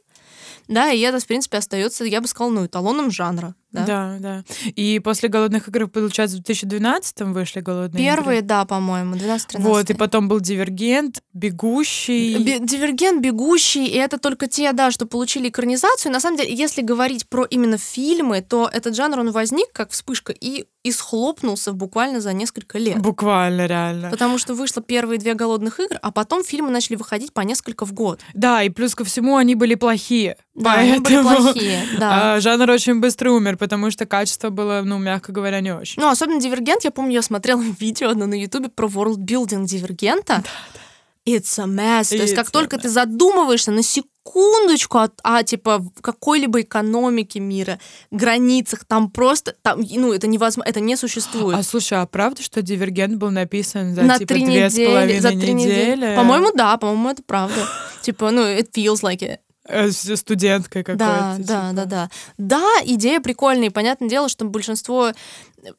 [SPEAKER 2] да, и это, в принципе, остается, я бы сказала, ну, эталоном жанра. Да?
[SPEAKER 1] да, да. И после «Голодных игр», получается, в 2012-м вышли «Голодные
[SPEAKER 2] Первые,
[SPEAKER 1] игры.
[SPEAKER 2] да, по-моему, 12-13.
[SPEAKER 1] Вот, и потом был «Дивергент», «Бегущий».
[SPEAKER 2] Бе- «Дивергент», «Бегущий», и это только те, да, что получили экранизацию. На самом деле, если говорить про именно фильмы, то этот жанр, он возник как вспышка и и схлопнулся буквально за несколько лет.
[SPEAKER 1] Буквально, реально.
[SPEAKER 2] Потому что вышло первые две «Голодных игр», а потом фильмы начали выходить по несколько в год.
[SPEAKER 1] Да, и плюс ко всему они были плохие.
[SPEAKER 2] Да, Поэтому... они были плохие, да.
[SPEAKER 1] А, жанр очень быстро умер, потому что качество было, ну, мягко говоря, не очень.
[SPEAKER 2] Ну, особенно Дивергент. Я помню, я смотрела видео одно на Ютубе про worldbuilding Дивергента. Да, да. It's a mess. It's То есть, как только ты задумываешься на секундочку о, о типа какой-либо экономике мира, границах, там просто, там, ну, это невозможно, это не существует.
[SPEAKER 1] А слушай, а правда, что Дивергент был написан за на типа три две недели, с половиной
[SPEAKER 2] за три недели? недели? По-моему, да, по-моему, это правда. Типа, ну, it feels like it.
[SPEAKER 1] Э, студенткой какой-то.
[SPEAKER 2] Да,
[SPEAKER 1] типа.
[SPEAKER 2] да, да, да. Да, идея прикольная. И понятное дело, что большинство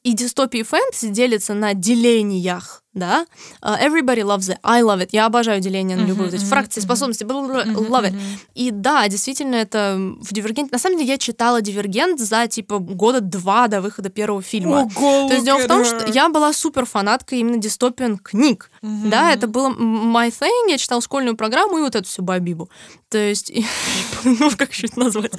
[SPEAKER 2] и дистопии и фэнтези делятся на делениях да, uh, everybody loves it, I love it, я обожаю деление на любые uh-huh, эти фракции, uh-huh, способности, uh-huh, love it. И да, действительно, это в Дивергенте, на самом деле, я читала Дивергент за, типа, года два до выхода первого фильма.
[SPEAKER 1] Oh,
[SPEAKER 2] То есть дело в том, что я была супер фанаткой именно дистопиан книг, uh-huh. да, это было my thing, я читала школьную программу и вот эту всю бабибу. То есть, ну, как еще это назвать?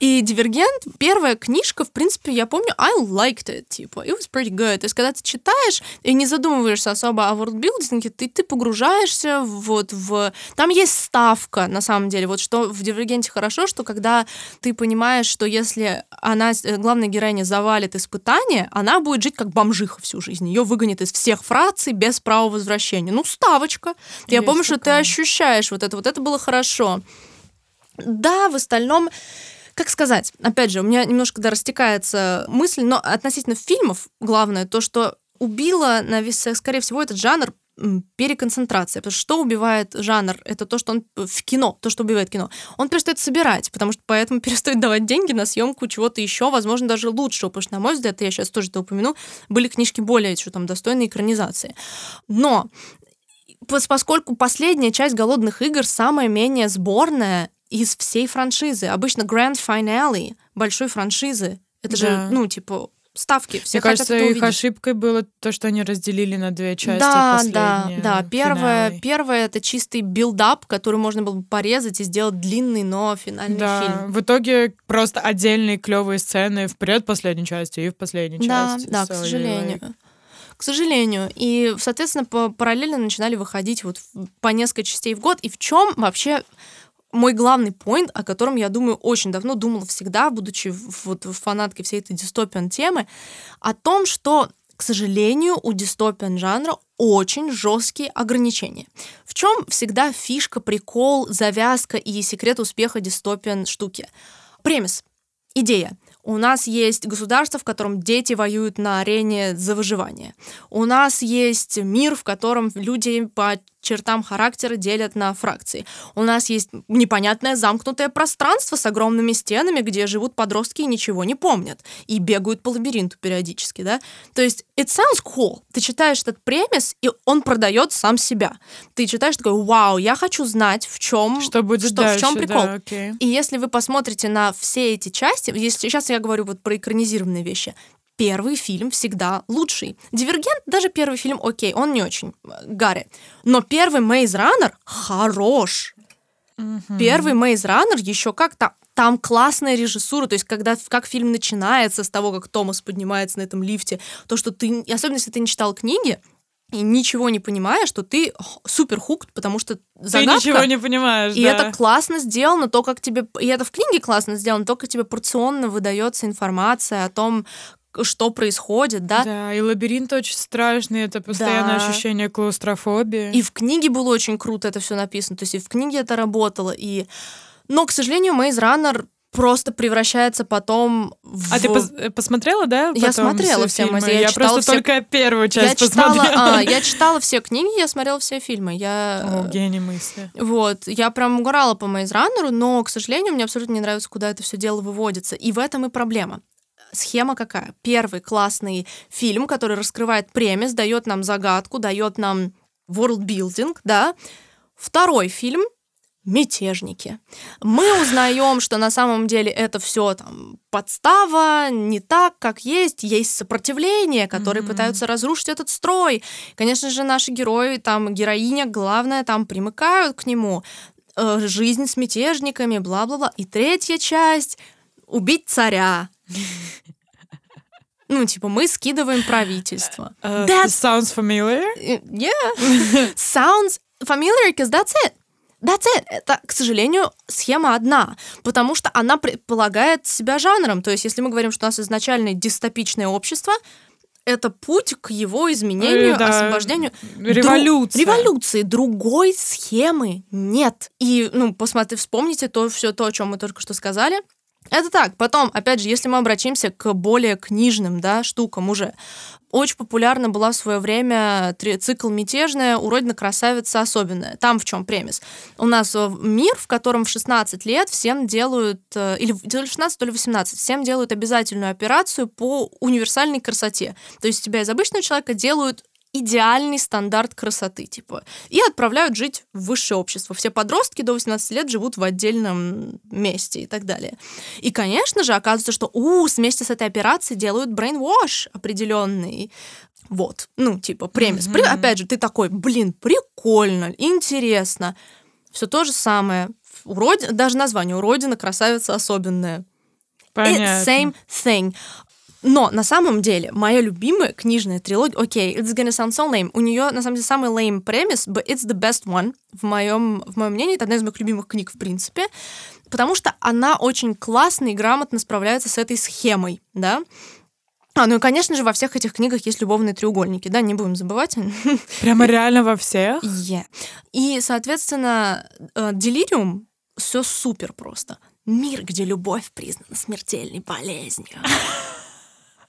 [SPEAKER 2] И Дивергент, первая книжка, в принципе, я помню, I liked it, типа, it was pretty good. То есть, когда ты читаешь и не задумываешься особо о вордбилдинге, ты, ты погружаешься вот в... Там есть ставка, на самом деле. Вот что в Дивергенте хорошо, что когда ты понимаешь, что если она, э, главная героиня, завалит испытание, она будет жить как бомжиха всю жизнь. Ее выгонят из всех фракций без права возвращения. Ну, ставочка. Я помню, такая. что ты ощущаешь вот это. Вот это было хорошо. Да, в остальном как сказать, опять же, у меня немножко да, растекается мысль, но относительно фильмов главное то, что убила, скорее всего, этот жанр переконцентрация. Потому что что убивает жанр? Это то, что он в кино, то, что убивает кино. Он перестает собирать, потому что поэтому перестает давать деньги на съемку чего-то еще, возможно, даже лучшего. Потому что, на мой взгляд, я сейчас тоже это упомяну, были книжки более что там достойные экранизации. Но поскольку последняя часть «Голодных игр» самая менее сборная из всей франшизы. Обычно grand finale большой франшизы. Это да. же, ну, типа, ставки. Все
[SPEAKER 1] Мне кажется, их ошибкой было то, что они разделили на две части.
[SPEAKER 2] Да, да, да. Первое, первое это чистый build-up, который можно было бы порезать и сделать длинный, но финальный
[SPEAKER 1] да,
[SPEAKER 2] фильм.
[SPEAKER 1] В итоге просто отдельные клевые сцены в предпоследней части и в последней
[SPEAKER 2] да,
[SPEAKER 1] части.
[SPEAKER 2] Да, к сожалению. Like... Сожалению. И, соответственно, параллельно начинали выходить вот по несколько частей в год. И в чем вообще мой главный поинт, о котором я думаю очень давно, думала всегда, будучи вот фанаткой всей этой дистопиан темы, о том, что, к сожалению, у дистопиан жанра очень жесткие ограничения. В чем всегда фишка, прикол, завязка и секрет успеха дистопиан штуки? Премис. Идея. У нас есть государство, в котором дети воюют на арене за выживание. У нас есть мир, в котором люди по чертам характера делят на фракции. У нас есть непонятное замкнутое пространство с огромными стенами, где живут подростки и ничего не помнят, и бегают по лабиринту периодически, да? То есть it sounds cool. Ты читаешь этот премис, и он продает сам себя. Ты читаешь такой, вау, я хочу знать, в чем
[SPEAKER 1] что будет что, дальше,
[SPEAKER 2] в чем прикол.
[SPEAKER 1] Да, okay.
[SPEAKER 2] И если вы посмотрите на все эти части, если сейчас я говорю вот про экранизированные вещи, первый фильм всегда лучший. Дивергент, даже первый фильм, окей, он не очень, э, Гарри. Но первый Мейз Раннер хорош.
[SPEAKER 1] Мгм.
[SPEAKER 2] Первый Maze Runner еще как-то там классная режиссура, то есть когда как фильм начинается с того, как Томас поднимается на этом лифте, то, что ты, особенно если ты не читал книги, и ничего не понимаешь, что ты супер хукт, потому что
[SPEAKER 1] Ты
[SPEAKER 2] загадка...
[SPEAKER 1] ничего не понимаешь,
[SPEAKER 2] И
[SPEAKER 1] да.
[SPEAKER 2] это классно сделано, то, как тебе... И это в книге классно сделано, то, как тебе порционно выдается информация о том, что происходит, да?
[SPEAKER 1] Да, и лабиринт очень страшный, это постоянное
[SPEAKER 2] Да.
[SPEAKER 1] ощущение клаустрофобии.
[SPEAKER 2] И в книге было очень круто это все написано, то есть и в книге это работало, и... Но, к сожалению, Maze Runner просто превращается потом в...
[SPEAKER 1] А ты пос- э, посмотрела, да?
[SPEAKER 2] Я смотрела
[SPEAKER 1] все
[SPEAKER 2] все
[SPEAKER 1] фильмы?
[SPEAKER 2] Я
[SPEAKER 1] Я просто
[SPEAKER 2] все-
[SPEAKER 1] только первую
[SPEAKER 2] я
[SPEAKER 1] часть
[SPEAKER 2] читала,
[SPEAKER 1] посмотрела.
[SPEAKER 2] а, я читала все книги, я смотрела все фильмы. Я
[SPEAKER 1] О, гений мысли.
[SPEAKER 2] Вот, я прям угорала по Runner, но, к сожалению, мне абсолютно не нравится, куда это все дело выводится. И в этом и проблема. Схема какая? Первый классный фильм, который раскрывает премис, дает нам загадку, дает нам world building, да. Второй фильм мятежники. Мы узнаем, что на самом деле это все там подстава, не так, как есть, есть сопротивление, которые
[SPEAKER 1] Мгм.
[SPEAKER 2] пытаются разрушить этот строй. Конечно же, наши герои, там героиня, главное, там примыкают к нему. Э, жизнь с мятежниками, бла-бла-бла. И третья часть — убить царя. Ну, типа, мы скидываем правительство.
[SPEAKER 1] Uh,
[SPEAKER 2] That's-
[SPEAKER 1] sounds familiar.
[SPEAKER 2] Э, Yeah. Sounds familiar, because that's it. That's it. Это, к сожалению, схема одна, потому что она предполагает себя жанром. То есть, если мы говорим, что у нас изначально дистопичное общество, это путь к его изменению,
[SPEAKER 1] да.
[SPEAKER 2] освобождению.
[SPEAKER 1] Революция.
[SPEAKER 2] Дру- революции. Другой схемы нет. И, ну, посмотрите, вспомните то, все то, о чем мы только что сказали. Это так. Потом, опять же, если мы обратимся к более книжным, да, штукам уже. Очень популярна была в свое время цикл «Мятежная», «Уродина красавица особенная». Там в чем премис? У нас э, мир, в котором в 16 лет всем делают, э, или в- ли в 16, то ли в 18, всем делают обязательную операцию по универсальной красоте. То есть тебя из обычного человека делают идеальный стандарт красоты, типа, и отправляют жить в высшее общество. Все подростки до 18 лет живут в отдельном месте и так далее. И, конечно же, оказывается, что у, вместе с этой операцией делают brainwash определенный. Вот, ну, типа, премис.
[SPEAKER 1] Мгм.
[SPEAKER 2] опять же, ты такой, блин, прикольно, интересно. Все то же самое. Уроди... Даже название «Уродина красавица особенная».
[SPEAKER 1] Понятно.
[SPEAKER 2] same thing. Но на самом деле моя любимая книжная трилогия, окей, it's gonna sound so lame, у нее на самом деле самый lame премис, but it's the best one, в моем, в моем мнении, это одна из моих любимых книг в принципе, потому что она очень классно и грамотно справляется с этой схемой, да. А, ну и, конечно же, во всех этих книгах есть любовные треугольники, да, не будем забывать.
[SPEAKER 1] Прямо реально во всех?
[SPEAKER 2] Yeah. И, соответственно, э, Делириум все супер просто. Мир, где любовь признана смертельной болезнью.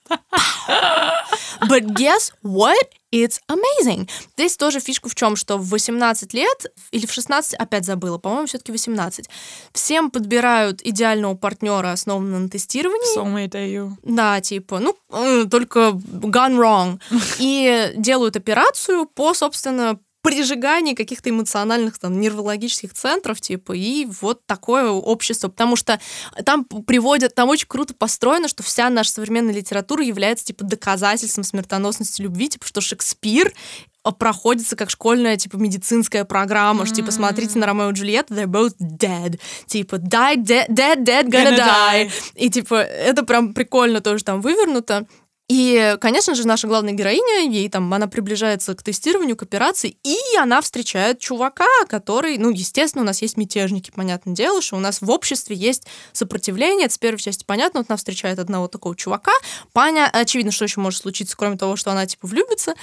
[SPEAKER 2] But guess what? It's amazing. Здесь тоже фишка в чем, что в 18 лет или в 16, опять забыла, по-моему, все-таки 18, всем подбирают идеального партнера, основанного на тестировании.
[SPEAKER 1] Soulmate AU.
[SPEAKER 2] Да, типа, ну, э, только gone wrong. И делают операцию по, собственно, прижигании каких-то эмоциональных, там, нервологических центров, типа, и вот такое общество. Потому что там приводят, там очень круто построено, что вся наша современная литература является, типа, доказательством смертоносности любви, типа, что Шекспир а, проходится как школьная, типа, медицинская программа, что, типа, смотрите на Ромео и Джульетту, they're both dead. Типа, die, dead, dead, dead, gonna,
[SPEAKER 1] Gonna
[SPEAKER 2] die.
[SPEAKER 1] die.
[SPEAKER 2] И, типа, это прям прикольно тоже там вывернуто. И, конечно же, наша главная героиня, ей там, она приближается к тестированию, к операции, и она встречает чувака, который, ну, естественно, у нас есть мятежники, понятное дело, что у нас в обществе есть сопротивление, это с первой части понятно, вот она встречает одного такого чувака, Паня, очевидно, что еще может случиться, кроме того, что она, типа, влюбится.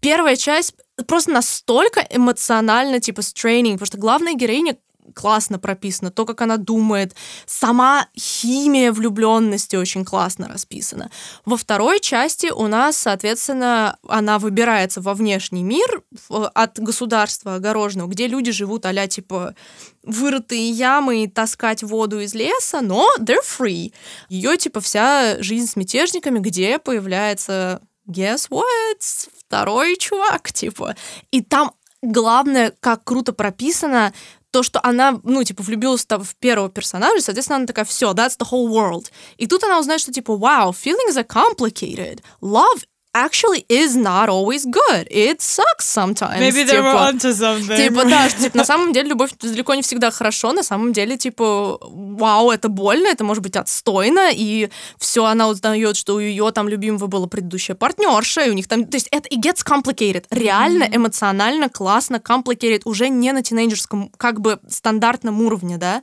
[SPEAKER 2] Первая часть просто настолько эмоционально, типа, стрейнинг, потому что главная героиня классно прописана, то, как она думает, сама химия влюбленности очень классно расписана. Во второй части у нас, соответственно, она выбирается во внешний мир от государства огороженного, где люди живут а типа вырытые ямы и таскать воду из леса, но they're free. Ее типа вся жизнь с мятежниками, где появляется guess what? Второй чувак, типа. И там главное, как круто прописано, то, что она, ну, типа, влюбилась там в первого персонажа, соответственно, она такая, все, that's the whole world. И тут она узнает, что, типа, wow, feelings are complicated. Love actually is not always good. It sucks sometimes.
[SPEAKER 1] Maybe they were
[SPEAKER 2] типа.
[SPEAKER 1] onto something.
[SPEAKER 2] Типа, да, что, типа, на самом деле любовь далеко не всегда хорошо, на самом деле, типа, вау, это больно, это может быть отстойно, и все, она узнает, что у ее там любимого была предыдущая партнерша, и у них там, то есть это it gets complicated, реально эмоционально классно complicated, уже не на тинейджерском, как бы, стандартном уровне, да.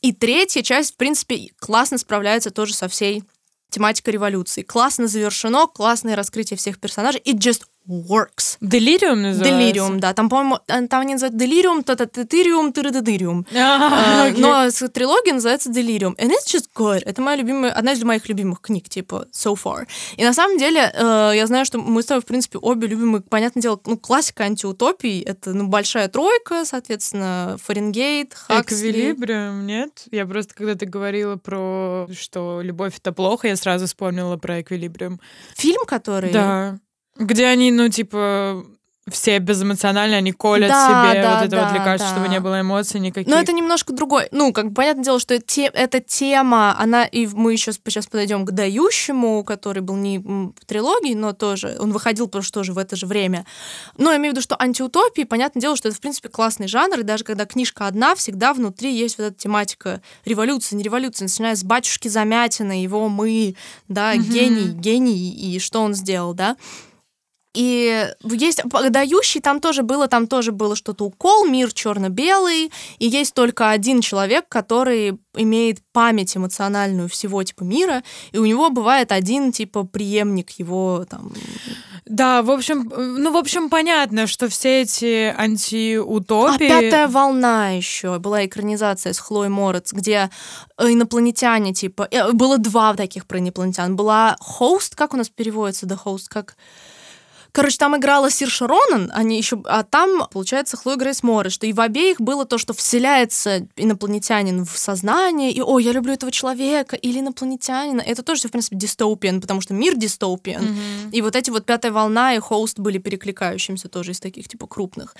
[SPEAKER 2] И третья часть, в принципе, классно справляется тоже со всей тематикой революции. Классно завершено, классное раскрытие всех персонажей. It just works.
[SPEAKER 1] Делириум называется?
[SPEAKER 2] Делириум, да. Там, по-моему, э, там они называют делириум, татататириум, тырыдыдыриум.
[SPEAKER 1] Окей.
[SPEAKER 2] Но трилогия называется Delirium. And it's just good. Это моя любимая, одна из моих любимых книг, типа, so far. И на самом деле, я знаю, что мы с тобой, в принципе, обе любим, понятное дело, ну, классика антиутопий. Это, ну, большая тройка, соответственно, Фаренгейт, Хаксли.
[SPEAKER 1] Эквилибриум, нет? Я просто, когда ты говорила про, что любовь — это плохо, я сразу вспомнила про эквилибриум.
[SPEAKER 2] Фильм, который...
[SPEAKER 1] Да. Где они, ну, типа, все безэмоциональные, они колят
[SPEAKER 2] Да,
[SPEAKER 1] себе
[SPEAKER 2] да,
[SPEAKER 1] вот это вот
[SPEAKER 2] да,
[SPEAKER 1] лекарство, чтобы
[SPEAKER 2] да.
[SPEAKER 1] не было эмоций никаких.
[SPEAKER 2] Но это немножко другой. Ну, как бы понятное дело, что те- эта тема, она, и мы еще сейчас подойдем к дающему, который был не в трилогии, но тоже, он выходил просто тоже в это же время. Но я имею в виду, что антиутопии, понятное дело, что это, в принципе, классный жанр, и даже когда книжка одна, всегда внутри есть вот эта тематика революции, не революции, начиная с батюшки Замятина, его мы, да, гений, гений, и что он сделал, да. И есть дающий, там тоже было, там тоже было что-то укол, мир черно-белый, и есть только один человек, который имеет память эмоциональную всего типа мира, и у него бывает один типа преемник его там.
[SPEAKER 1] Да, в общем, э, ну, в общем, понятно, что все эти
[SPEAKER 2] А
[SPEAKER 1] антиутопии...
[SPEAKER 2] пятая волна еще была экранизация с Хлоей Морец, где э, инопланетяне типа э, было два таких про инопланетян. Была хост, как у нас переводится, да хост, как Короче, там играла Сирша Ронан, они еще, а там, получается, Хлоя Грейс Моррис, что и в обеих было то, что вселяется инопланетянин в сознание, и, о, я люблю этого человека, или инопланетянина. Это тоже, в принципе, дистопиан, потому что мир дистопиан.
[SPEAKER 1] Мгм.
[SPEAKER 2] И вот эти вот «Пятая волна» и «Хоуст» были перекликающимся тоже из таких, типа, крупных.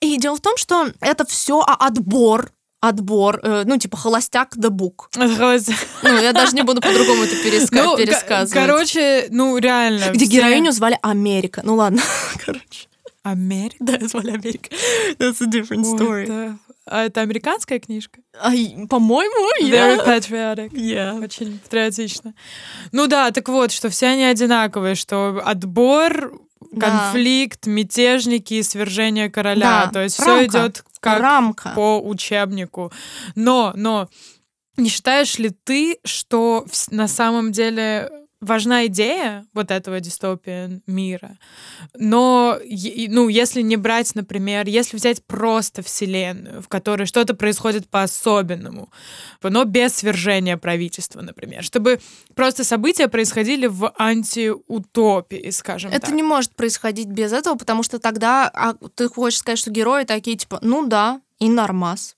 [SPEAKER 2] И дело в том, что это все отбор, отбор, э, ну, типа, холостяк бук.
[SPEAKER 1] Отхватил.
[SPEAKER 2] Ну, я даже не буду по-другому это переска-
[SPEAKER 1] Ну,
[SPEAKER 2] пересказывать.
[SPEAKER 1] короче, ну, реально.
[SPEAKER 2] Где
[SPEAKER 1] все-
[SPEAKER 2] героиню звали Америка. Ну ладно, короче.
[SPEAKER 1] Америка?
[SPEAKER 2] Да, звали Америка. That's a different
[SPEAKER 1] What
[SPEAKER 2] story.
[SPEAKER 1] the- А это американская книжка?
[SPEAKER 2] Ай, по-моему,
[SPEAKER 1] Very
[SPEAKER 2] я...
[SPEAKER 1] patriotic.
[SPEAKER 2] Yeah.
[SPEAKER 1] Очень патриотично. Ну да, так вот, что все они одинаковые, что отбор,
[SPEAKER 2] Да.
[SPEAKER 1] конфликт, мятежники, свержение короля.
[SPEAKER 2] Да,
[SPEAKER 1] То есть все
[SPEAKER 2] рамка.
[SPEAKER 1] идет как
[SPEAKER 2] Рамка.
[SPEAKER 1] по учебнику. Но, но не считаешь ли ты, что на самом деле важна идея вот этого дистопия мира, но, ну, если не брать, например, если взять просто вселенную, в которой что-то происходит по-особенному, но без свержения правительства, например, чтобы просто события происходили в антиутопии, скажем
[SPEAKER 2] Это
[SPEAKER 1] так.
[SPEAKER 2] не может происходить без этого, потому что тогда а, ты хочешь сказать, что герои такие, типа, ну да, и нормас.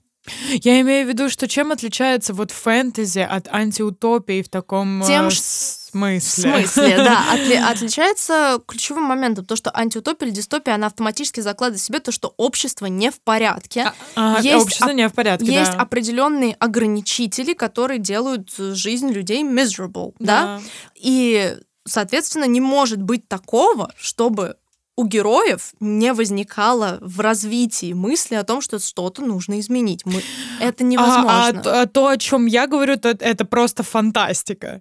[SPEAKER 1] Я имею в виду, что чем отличается вот фэнтези от антиутопии в таком
[SPEAKER 2] Тем,
[SPEAKER 1] э,
[SPEAKER 2] ш- В
[SPEAKER 1] смысле?
[SPEAKER 2] смысле, да, отли- отличается ключевым моментом, то, что антиутопия или дистопия, она автоматически закладывает в себе то, что общество не в порядке.
[SPEAKER 1] А,
[SPEAKER 2] Есть
[SPEAKER 1] общество не в порядке,
[SPEAKER 2] Есть
[SPEAKER 1] да.
[SPEAKER 2] определенные ограничители, которые делают э, жизнь людей miserable, да? И, соответственно, не может быть такого, чтобы у героев не возникало в развитии мысли о том, что что-то нужно изменить. Мы... Это
[SPEAKER 1] А,
[SPEAKER 2] невозможно.
[SPEAKER 1] а т- а то, о чем я говорю, то это просто фантастика.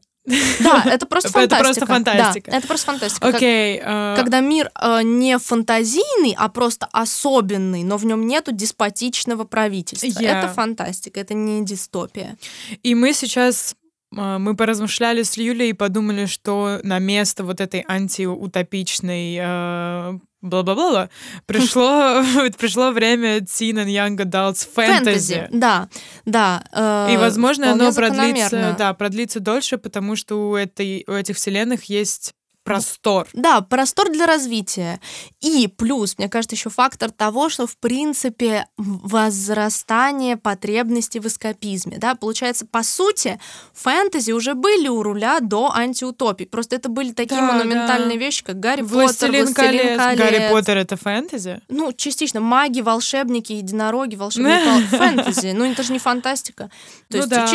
[SPEAKER 2] Да, это просто
[SPEAKER 1] Это
[SPEAKER 2] фантастика.
[SPEAKER 1] просто фантастика.
[SPEAKER 2] Да, это просто фантастика.
[SPEAKER 1] Окей. э,
[SPEAKER 2] Когда мир э, не фантазийный, а просто особенный, но в нем нету деспотичного правительства.
[SPEAKER 1] Я-
[SPEAKER 2] Это фантастика, это не дистопия.
[SPEAKER 1] И мы сейчас мы поразмышляли с Юлей и подумали, что на место вот этой антиутопичной э, бла-бла-бла пришло, пришло время teen and young adults фэнтези.
[SPEAKER 2] да, да. э,
[SPEAKER 1] И, возможно, оно продлится, да, продлится дольше, потому что у, этой, у этих вселенных есть простор.
[SPEAKER 2] Да, простор для развития. И плюс, мне кажется, еще фактор того, что, в принципе, возрастание потребностей в эскапизме. Да? Получается, по сути, фэнтези уже были у руля до антиутопии. Просто это были такие
[SPEAKER 1] Да,
[SPEAKER 2] монументальные
[SPEAKER 1] да.
[SPEAKER 2] вещи, как Гарри
[SPEAKER 1] Властелин,
[SPEAKER 2] Поттер,
[SPEAKER 1] колец.
[SPEAKER 2] Властелин
[SPEAKER 1] Гарри
[SPEAKER 2] колец.
[SPEAKER 1] Поттер это фэнтези?
[SPEAKER 2] Ну, частично. Маги, волшебники, единороги, волшебные пал- фэнтези. Ну, это же не фантастика. То
[SPEAKER 1] Ну
[SPEAKER 2] есть
[SPEAKER 1] да.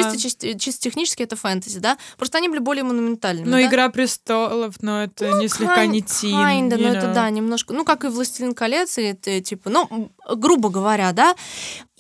[SPEAKER 2] чисто, технически это фэнтези, да? Просто они были более монументальными.
[SPEAKER 1] Ну,
[SPEAKER 2] да?
[SPEAKER 1] Игра престолов, но но это не слегка не тин.
[SPEAKER 2] Kinda, но это
[SPEAKER 1] know.
[SPEAKER 2] да, немножко, ну, как и «Властелин колец», и это, типа, ну, грубо говоря, да,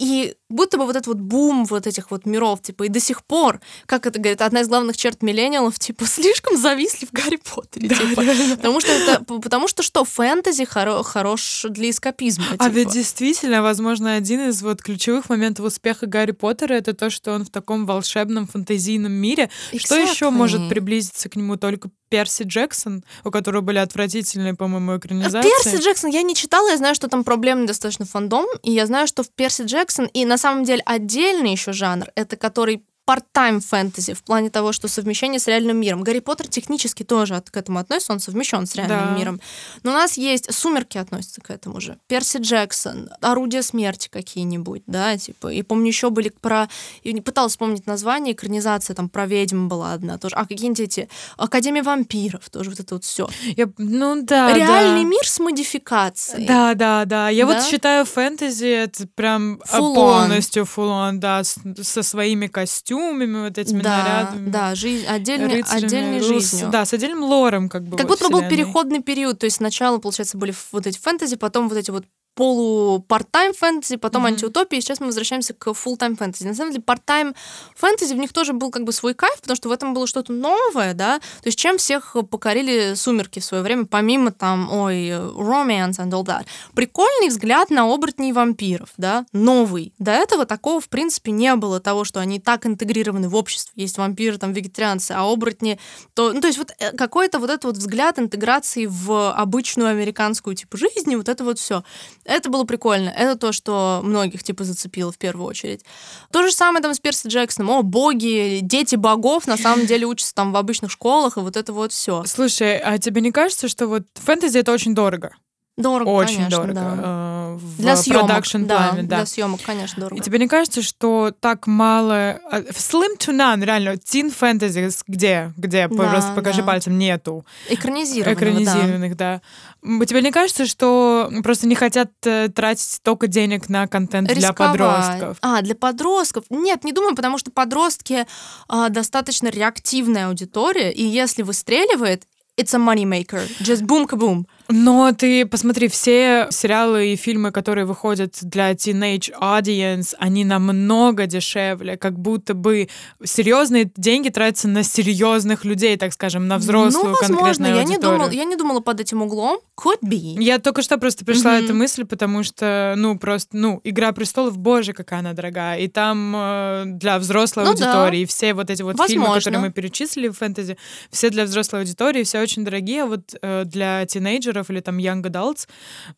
[SPEAKER 2] и будто бы вот этот вот бум вот этих вот миров, типа, и до сих пор, как это говорит, одна из главных черт миллениалов, типа, слишком зависли в Гарри Поттере, типа, потому что это, потому что что, фэнтези хоро- хорош для эскапизма,
[SPEAKER 1] А ведь
[SPEAKER 2] типа.
[SPEAKER 1] действительно, возможно, один из вот ключевых моментов успеха Гарри Поттера это то, что он в таком волшебном фантазийном мире. Что еще может
[SPEAKER 2] Exactly.
[SPEAKER 1] приблизиться к нему только Перси Джексон, у которого были отвратительные, по-моему, экранизации?
[SPEAKER 2] Перси Джексон я не читала, я знаю, что там проблемный достаточно фандом, и я знаю, что в Перси Джексон и на самом деле отдельный еще жанр, это который part-time фэнтези в плане того, что совмещение с реальным миром. Гарри Поттер технически тоже к этому относится, он совмещен с реальным
[SPEAKER 1] Да.
[SPEAKER 2] миром. Но у нас есть «Сумерки» относятся к этому же. Перси Джексон, «Орудия смерти» какие-нибудь, да, типа. И помню, еще были про... Я не пыталась вспомнить название, экранизация там про ведьм была одна тоже. А какие-нибудь эти... Академия вампиров, тоже вот это вот все.
[SPEAKER 1] Я- ну да,
[SPEAKER 2] Реальный
[SPEAKER 1] да.
[SPEAKER 2] мир с модификацией.
[SPEAKER 1] Да, да, да. Я
[SPEAKER 2] Да?
[SPEAKER 1] вот считаю фэнтези это прям
[SPEAKER 2] Full
[SPEAKER 1] полностью on, да, с- со своими костюмами, вот этими
[SPEAKER 2] да,
[SPEAKER 1] нарядами.
[SPEAKER 2] да, жизнь, отдельной,
[SPEAKER 1] рыцарями,
[SPEAKER 2] отдельной
[SPEAKER 1] ну, с-
[SPEAKER 2] жизнью.
[SPEAKER 1] Да, с отдельным лором, как бы.
[SPEAKER 2] Как будто бы был переходный период, то есть сначала, получается, были вот эти фэнтези, потом вот эти вот полу part-time фэнтези, потом
[SPEAKER 1] Мгм.
[SPEAKER 2] антиутопия, и сейчас мы возвращаемся к full-time фэнтези. На самом деле, part-time фэнтези в них тоже был как бы свой кайф, потому что в этом было что-то новое, да, то есть чем всех покорили «Сумерки» в свое время, помимо там, ой, romance and all that. Прикольный взгляд на оборотней и вампиров, да, новый. До этого такого, в принципе, не было, того, что они так интегрированы в общество. Есть вампиры, там, вегетарианцы, а оборотни то, ну, то есть вот э, какой-то вот этот вот взгляд интеграции в обычную американскую типа жизни, вот это вот все. Это было прикольно. Это то, что многих типа зацепило в первую очередь. То же самое там с Перси Джексоном. О, боги, дети богов на самом деле учатся там в обычных школах, и вот это вот все.
[SPEAKER 1] Слушай, а тебе не кажется, что вот фэнтези это очень дорого?
[SPEAKER 2] Дорого,
[SPEAKER 1] очень
[SPEAKER 2] конечно,
[SPEAKER 1] дорого.
[SPEAKER 2] да.
[SPEAKER 1] э, в
[SPEAKER 2] Для съемок, да,
[SPEAKER 1] да.
[SPEAKER 2] для съемок, конечно,
[SPEAKER 1] И
[SPEAKER 2] дорого.
[SPEAKER 1] тебе не кажется, что так мало... а, Slim to none, реально, тин фэнтези где? Где?
[SPEAKER 2] Да,
[SPEAKER 1] Просто покажи
[SPEAKER 2] да.
[SPEAKER 1] пальцем, нету.
[SPEAKER 2] Экранизированного, да.
[SPEAKER 1] Экранизированных, да. М, Тебе не кажется, что просто не хотят э, тратить столько денег на контент для
[SPEAKER 2] Рисковать.
[SPEAKER 1] подростков?
[SPEAKER 2] А, для подростков? Нет, не думаю, потому что подростки а, достаточно реактивная аудитория, и если выстреливает, it's a money maker. Just boom boom
[SPEAKER 1] Но ты посмотри, все сериалы и фильмы, которые выходят для teenage audience, они намного дешевле, как будто бы серьезные деньги тратятся на серьезных людей, так скажем, на взрослую
[SPEAKER 2] ну, возможно,
[SPEAKER 1] конкретную
[SPEAKER 2] я не, думала, я не думала под этим углом. Could be.
[SPEAKER 1] Я только что просто пришла
[SPEAKER 2] Мгм.
[SPEAKER 1] эта мысль, потому что, ну, просто, ну, «Игра престолов», боже, какая она дорогая. И там э, для взрослой
[SPEAKER 2] Ну да.
[SPEAKER 1] аудитории все вот эти вот фильмы,
[SPEAKER 2] Возможно.
[SPEAKER 1] которые мы перечислили в фэнтези, все для взрослой аудитории, все очень дорогие. А Вот э, для тинейджеров или там young adults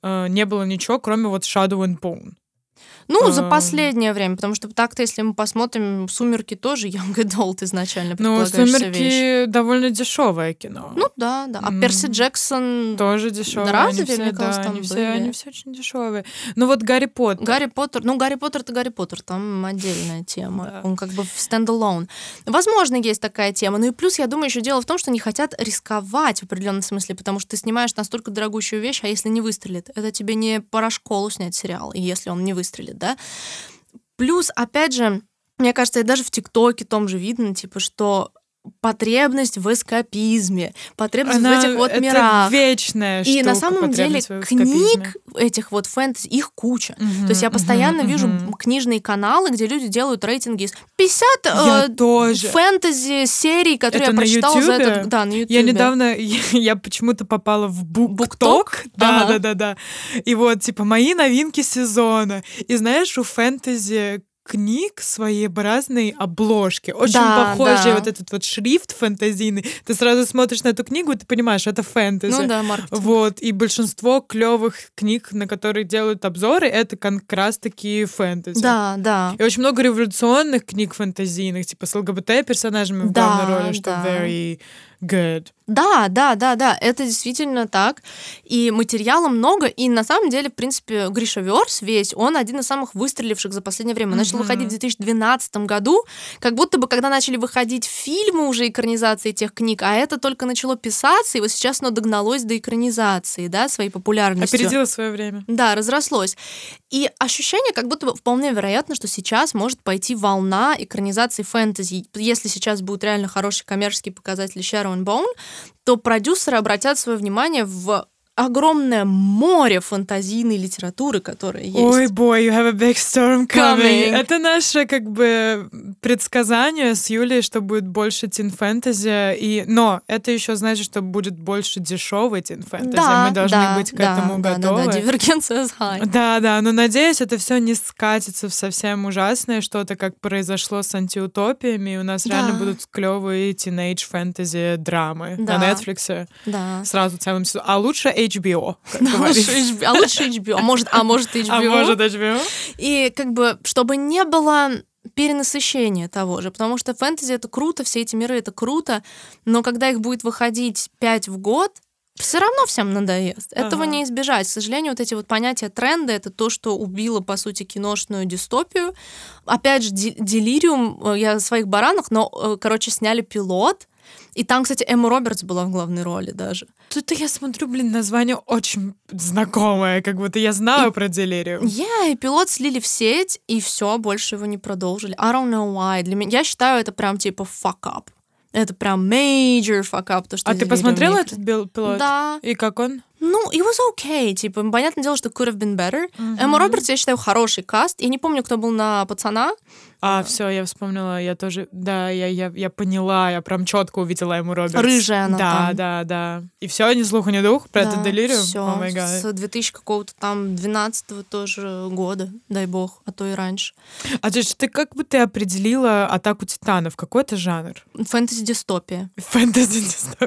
[SPEAKER 1] э, не было ничего, кроме вот Shadow and Bone.
[SPEAKER 2] Ну, за последнее время, потому что так-то, если мы посмотрим, «Сумерки» тоже young adult изначально
[SPEAKER 1] Ну,
[SPEAKER 2] предполагающаяся вещь.
[SPEAKER 1] «Сумерки» довольно дешевое кино.
[SPEAKER 2] Ну, да, да. А
[SPEAKER 1] М.
[SPEAKER 2] Перси Джексон...
[SPEAKER 1] тоже дешевое.
[SPEAKER 2] разве?
[SPEAKER 1] все,
[SPEAKER 2] Мне
[SPEAKER 1] да,
[SPEAKER 2] казалось, там
[SPEAKER 1] они все,
[SPEAKER 2] были.
[SPEAKER 1] они все очень дешевые. Ну вот Гарри Поттер.
[SPEAKER 2] Гарри Поттер, ну, Гарри Поттер это Гарри Поттер, там отдельная тема.
[SPEAKER 1] Да.
[SPEAKER 2] Он как бы в стендалон. Возможно, есть такая тема. Ну и плюс, я думаю, еще дело в том, что не хотят рисковать в определенном смысле, потому что ты снимаешь настолько дорогущую вещь, а если не выстрелит, это тебе не пора школу снять сериал, если он не выстрелит, да. Плюс, опять же, мне кажется, и даже в ТикТоке том же видно, типа, что потребность в эскапизме, потребность
[SPEAKER 1] Она-
[SPEAKER 2] в этих вот
[SPEAKER 1] это
[SPEAKER 2] мирах.
[SPEAKER 1] вечная
[SPEAKER 2] И на
[SPEAKER 1] штука,
[SPEAKER 2] самом деле книг этих вот фэнтези, их куча.
[SPEAKER 1] Мгм,
[SPEAKER 2] То есть я постоянно вижу
[SPEAKER 1] мгм.
[SPEAKER 2] книжные каналы, где люди делают рейтинги из 50
[SPEAKER 1] Я
[SPEAKER 2] э,
[SPEAKER 1] тоже.
[SPEAKER 2] фэнтези серий, которые
[SPEAKER 1] Это
[SPEAKER 2] я прочитала за
[SPEAKER 1] Ютубе?
[SPEAKER 2] этот... Да, на Ютубе.
[SPEAKER 1] Я недавно, я, я почему-то попала в букток. Да,
[SPEAKER 2] Ага.
[SPEAKER 1] да, да, да. И вот, типа, мои новинки сезона. И знаешь, у фэнтези книг своеобразные обложки. Очень
[SPEAKER 2] Да,
[SPEAKER 1] похожий
[SPEAKER 2] да.
[SPEAKER 1] вот этот вот шрифт фэнтезийный. Ты сразу смотришь на эту книгу, и ты понимаешь, это фэнтези.
[SPEAKER 2] Ну да, маркетинг.
[SPEAKER 1] Вот, и большинство клевых книг, на которые делают обзоры, это как раз таки фэнтези.
[SPEAKER 2] Да, да.
[SPEAKER 1] И очень много революционных книг фэнтезийных, типа с ЛГБТ-персонажами в
[SPEAKER 2] Да,
[SPEAKER 1] главной роли, что
[SPEAKER 2] да.
[SPEAKER 1] very good.
[SPEAKER 2] Да, да, да, да, это действительно так. И материала много, и на самом деле, в принципе, Гриша Верс весь, он один из самых выстреливших за последнее время. Начал начал выходить в 2012 году, как будто бы когда начали выходить фильмы уже экранизации этих книг, а это только начало писаться, и вот сейчас оно догналось до экранизации, да, своей популярностью.
[SPEAKER 1] Опередило свое время.
[SPEAKER 2] Да, разрослось. И ощущение, как будто бы вполне вероятно, что сейчас может пойти волна экранизации фэнтези. Если сейчас будут реально хорошие коммерческие показатели Sharon Bone, то продюсеры обратят свое внимание в огромное море фантазийной литературы, которая есть.
[SPEAKER 1] Ой, boy, you have a big storm coming. coming. Это наше как бы предсказание с Юлей, что будет больше тин-фэнтези. И... Но это еще значит, что будет больше дешевый тин-фэнтези.
[SPEAKER 2] Да,
[SPEAKER 1] Мы должны
[SPEAKER 2] да,
[SPEAKER 1] быть к
[SPEAKER 2] да,
[SPEAKER 1] этому
[SPEAKER 2] да,
[SPEAKER 1] готовы.
[SPEAKER 2] Да, да, дивергенция high.
[SPEAKER 1] Да, да, но надеюсь, это все не скатится в совсем ужасное что-то, как произошло с антиутопиями. И у нас
[SPEAKER 2] Да.
[SPEAKER 1] реально будут клевые тинейдж фэнтези драмы
[SPEAKER 2] Да.
[SPEAKER 1] на Netflix.
[SPEAKER 2] Да.
[SPEAKER 1] Сразу целым сезоном. А лучше HBO.
[SPEAKER 2] HBO, а лучше HBO, а может, а может HBO.
[SPEAKER 1] А может HBO?
[SPEAKER 2] И как бы, чтобы не было перенасыщения того же, потому что фэнтези это круто, все эти миры это круто, но когда их будет выходить 5 в год, все равно всем надоест. Этого
[SPEAKER 1] Ага.
[SPEAKER 2] не избежать. К сожалению, вот эти вот понятия тренда это то, что убило, по сути, киношную дистопию. Опять же, Делириум, э, я о своих баранах, но, э, короче, сняли пилот. И там, кстати, Эмма Робертс была в главной роли даже.
[SPEAKER 1] Тут я смотрю, блин, название очень знакомое, как будто я знаю про делирию.
[SPEAKER 2] Я и пилот слили в сеть, и все, больше его не продолжили. I don't know why. Для меня, я считаю, это прям типа fuck up. Это прям major fuck up. То, что
[SPEAKER 1] А ты посмотрела этот пилот?
[SPEAKER 2] Да.
[SPEAKER 1] И как он?
[SPEAKER 2] Ну, it was okay. Типа, понятное дело, что could have been better. Эмма Робертс, я считаю, хороший каст. Я не помню, кто был на пацана.
[SPEAKER 1] А, все, я вспомнила, я тоже, да, я, я, я поняла, я прям четко увидела ему Робертс.
[SPEAKER 2] Рыжая она
[SPEAKER 1] Да,
[SPEAKER 2] там.
[SPEAKER 1] да, да. И все, ни слуха, ни дух про этот делирию?
[SPEAKER 2] Все.
[SPEAKER 1] Гад.
[SPEAKER 2] С 2000 какого-то там 12 тоже года, дай бог, а то и раньше.
[SPEAKER 1] А ты, ты как бы ты определила атаку титанов? Какой это жанр?
[SPEAKER 2] Фэнтези-дистопия.
[SPEAKER 1] Фэнтези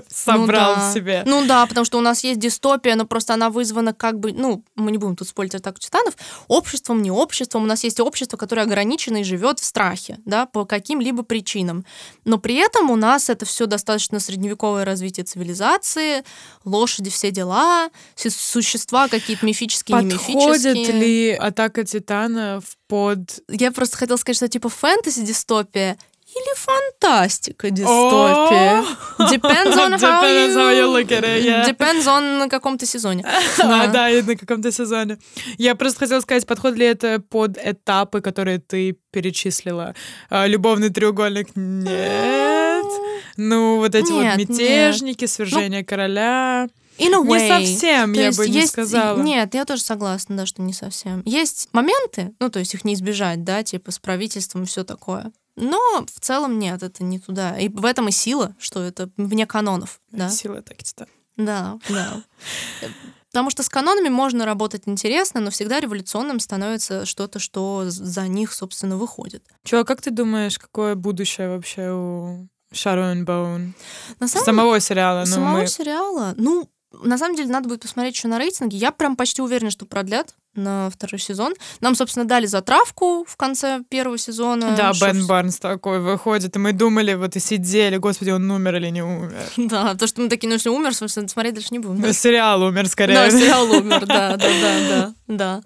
[SPEAKER 1] собрал
[SPEAKER 2] Ну да.
[SPEAKER 1] себе.
[SPEAKER 2] Ну да, потому что у нас есть дистопия, но просто она вызвана как бы, ну, мы не будем тут спорить атаку титанов, обществом, не обществом. У нас есть общество, которое ограничено и живет в страхе, да, по каким-либо причинам. Но при этом у нас это все достаточно средневековое развитие цивилизации, лошади, все дела, су- существа какие-то мифические, не
[SPEAKER 1] Подходит
[SPEAKER 2] мифические.
[SPEAKER 1] ли атака титанов под
[SPEAKER 2] Я просто хотела сказать, что типа фэнтези-дистопия или фантастика-дистопия. Depends on how
[SPEAKER 1] Depends how you
[SPEAKER 2] you...
[SPEAKER 1] look at it, yeah.
[SPEAKER 2] Depends on на каком-то сезоне.
[SPEAKER 1] А, да, и на каком-то сезоне. Я просто хотела сказать, подходит ли это под этапы, которые ты перечислила? А, любовный треугольник? Нет. Ну, вот эти вот мятежники, свержение короля.
[SPEAKER 2] In a way.
[SPEAKER 1] Не совсем,
[SPEAKER 2] То
[SPEAKER 1] я
[SPEAKER 2] есть
[SPEAKER 1] бы не
[SPEAKER 2] есть-
[SPEAKER 1] сказала.
[SPEAKER 2] Нет, я тоже согласна, да, что не совсем. Есть моменты, ну, то есть их не избежать, да, типа с правительством и все такое. Но в целом нет, это не туда. И в этом и сила, что это вне канонов, да.
[SPEAKER 1] Сила так титан.
[SPEAKER 2] Да, да. Потому что с канонами можно работать интересно, но всегда революционным становится что-то, что за них, собственно, выходит.
[SPEAKER 1] Чё, а как ты думаешь, какое будущее вообще у Шарон Боун?
[SPEAKER 2] На самом
[SPEAKER 1] Самого сериала, ну,
[SPEAKER 2] самого
[SPEAKER 1] мы...
[SPEAKER 2] сериала, ну, на самом деле, надо будет посмотреть еще на рейтинги. Я прям почти уверена, что продлят на второй сезон. Нам, собственно, дали затравку в конце первого сезона.
[SPEAKER 1] Да,
[SPEAKER 2] что
[SPEAKER 1] Бен Барнс такой выходит, и мы думали, вот и сидели, господи, он умер или не умер.
[SPEAKER 2] Да, то, что мы такие, ну, если умер, собственно, смотреть дальше не будем.
[SPEAKER 1] Ну, Сериал умер скорее.
[SPEAKER 2] Да, сериал умер, да, да, да, да, да.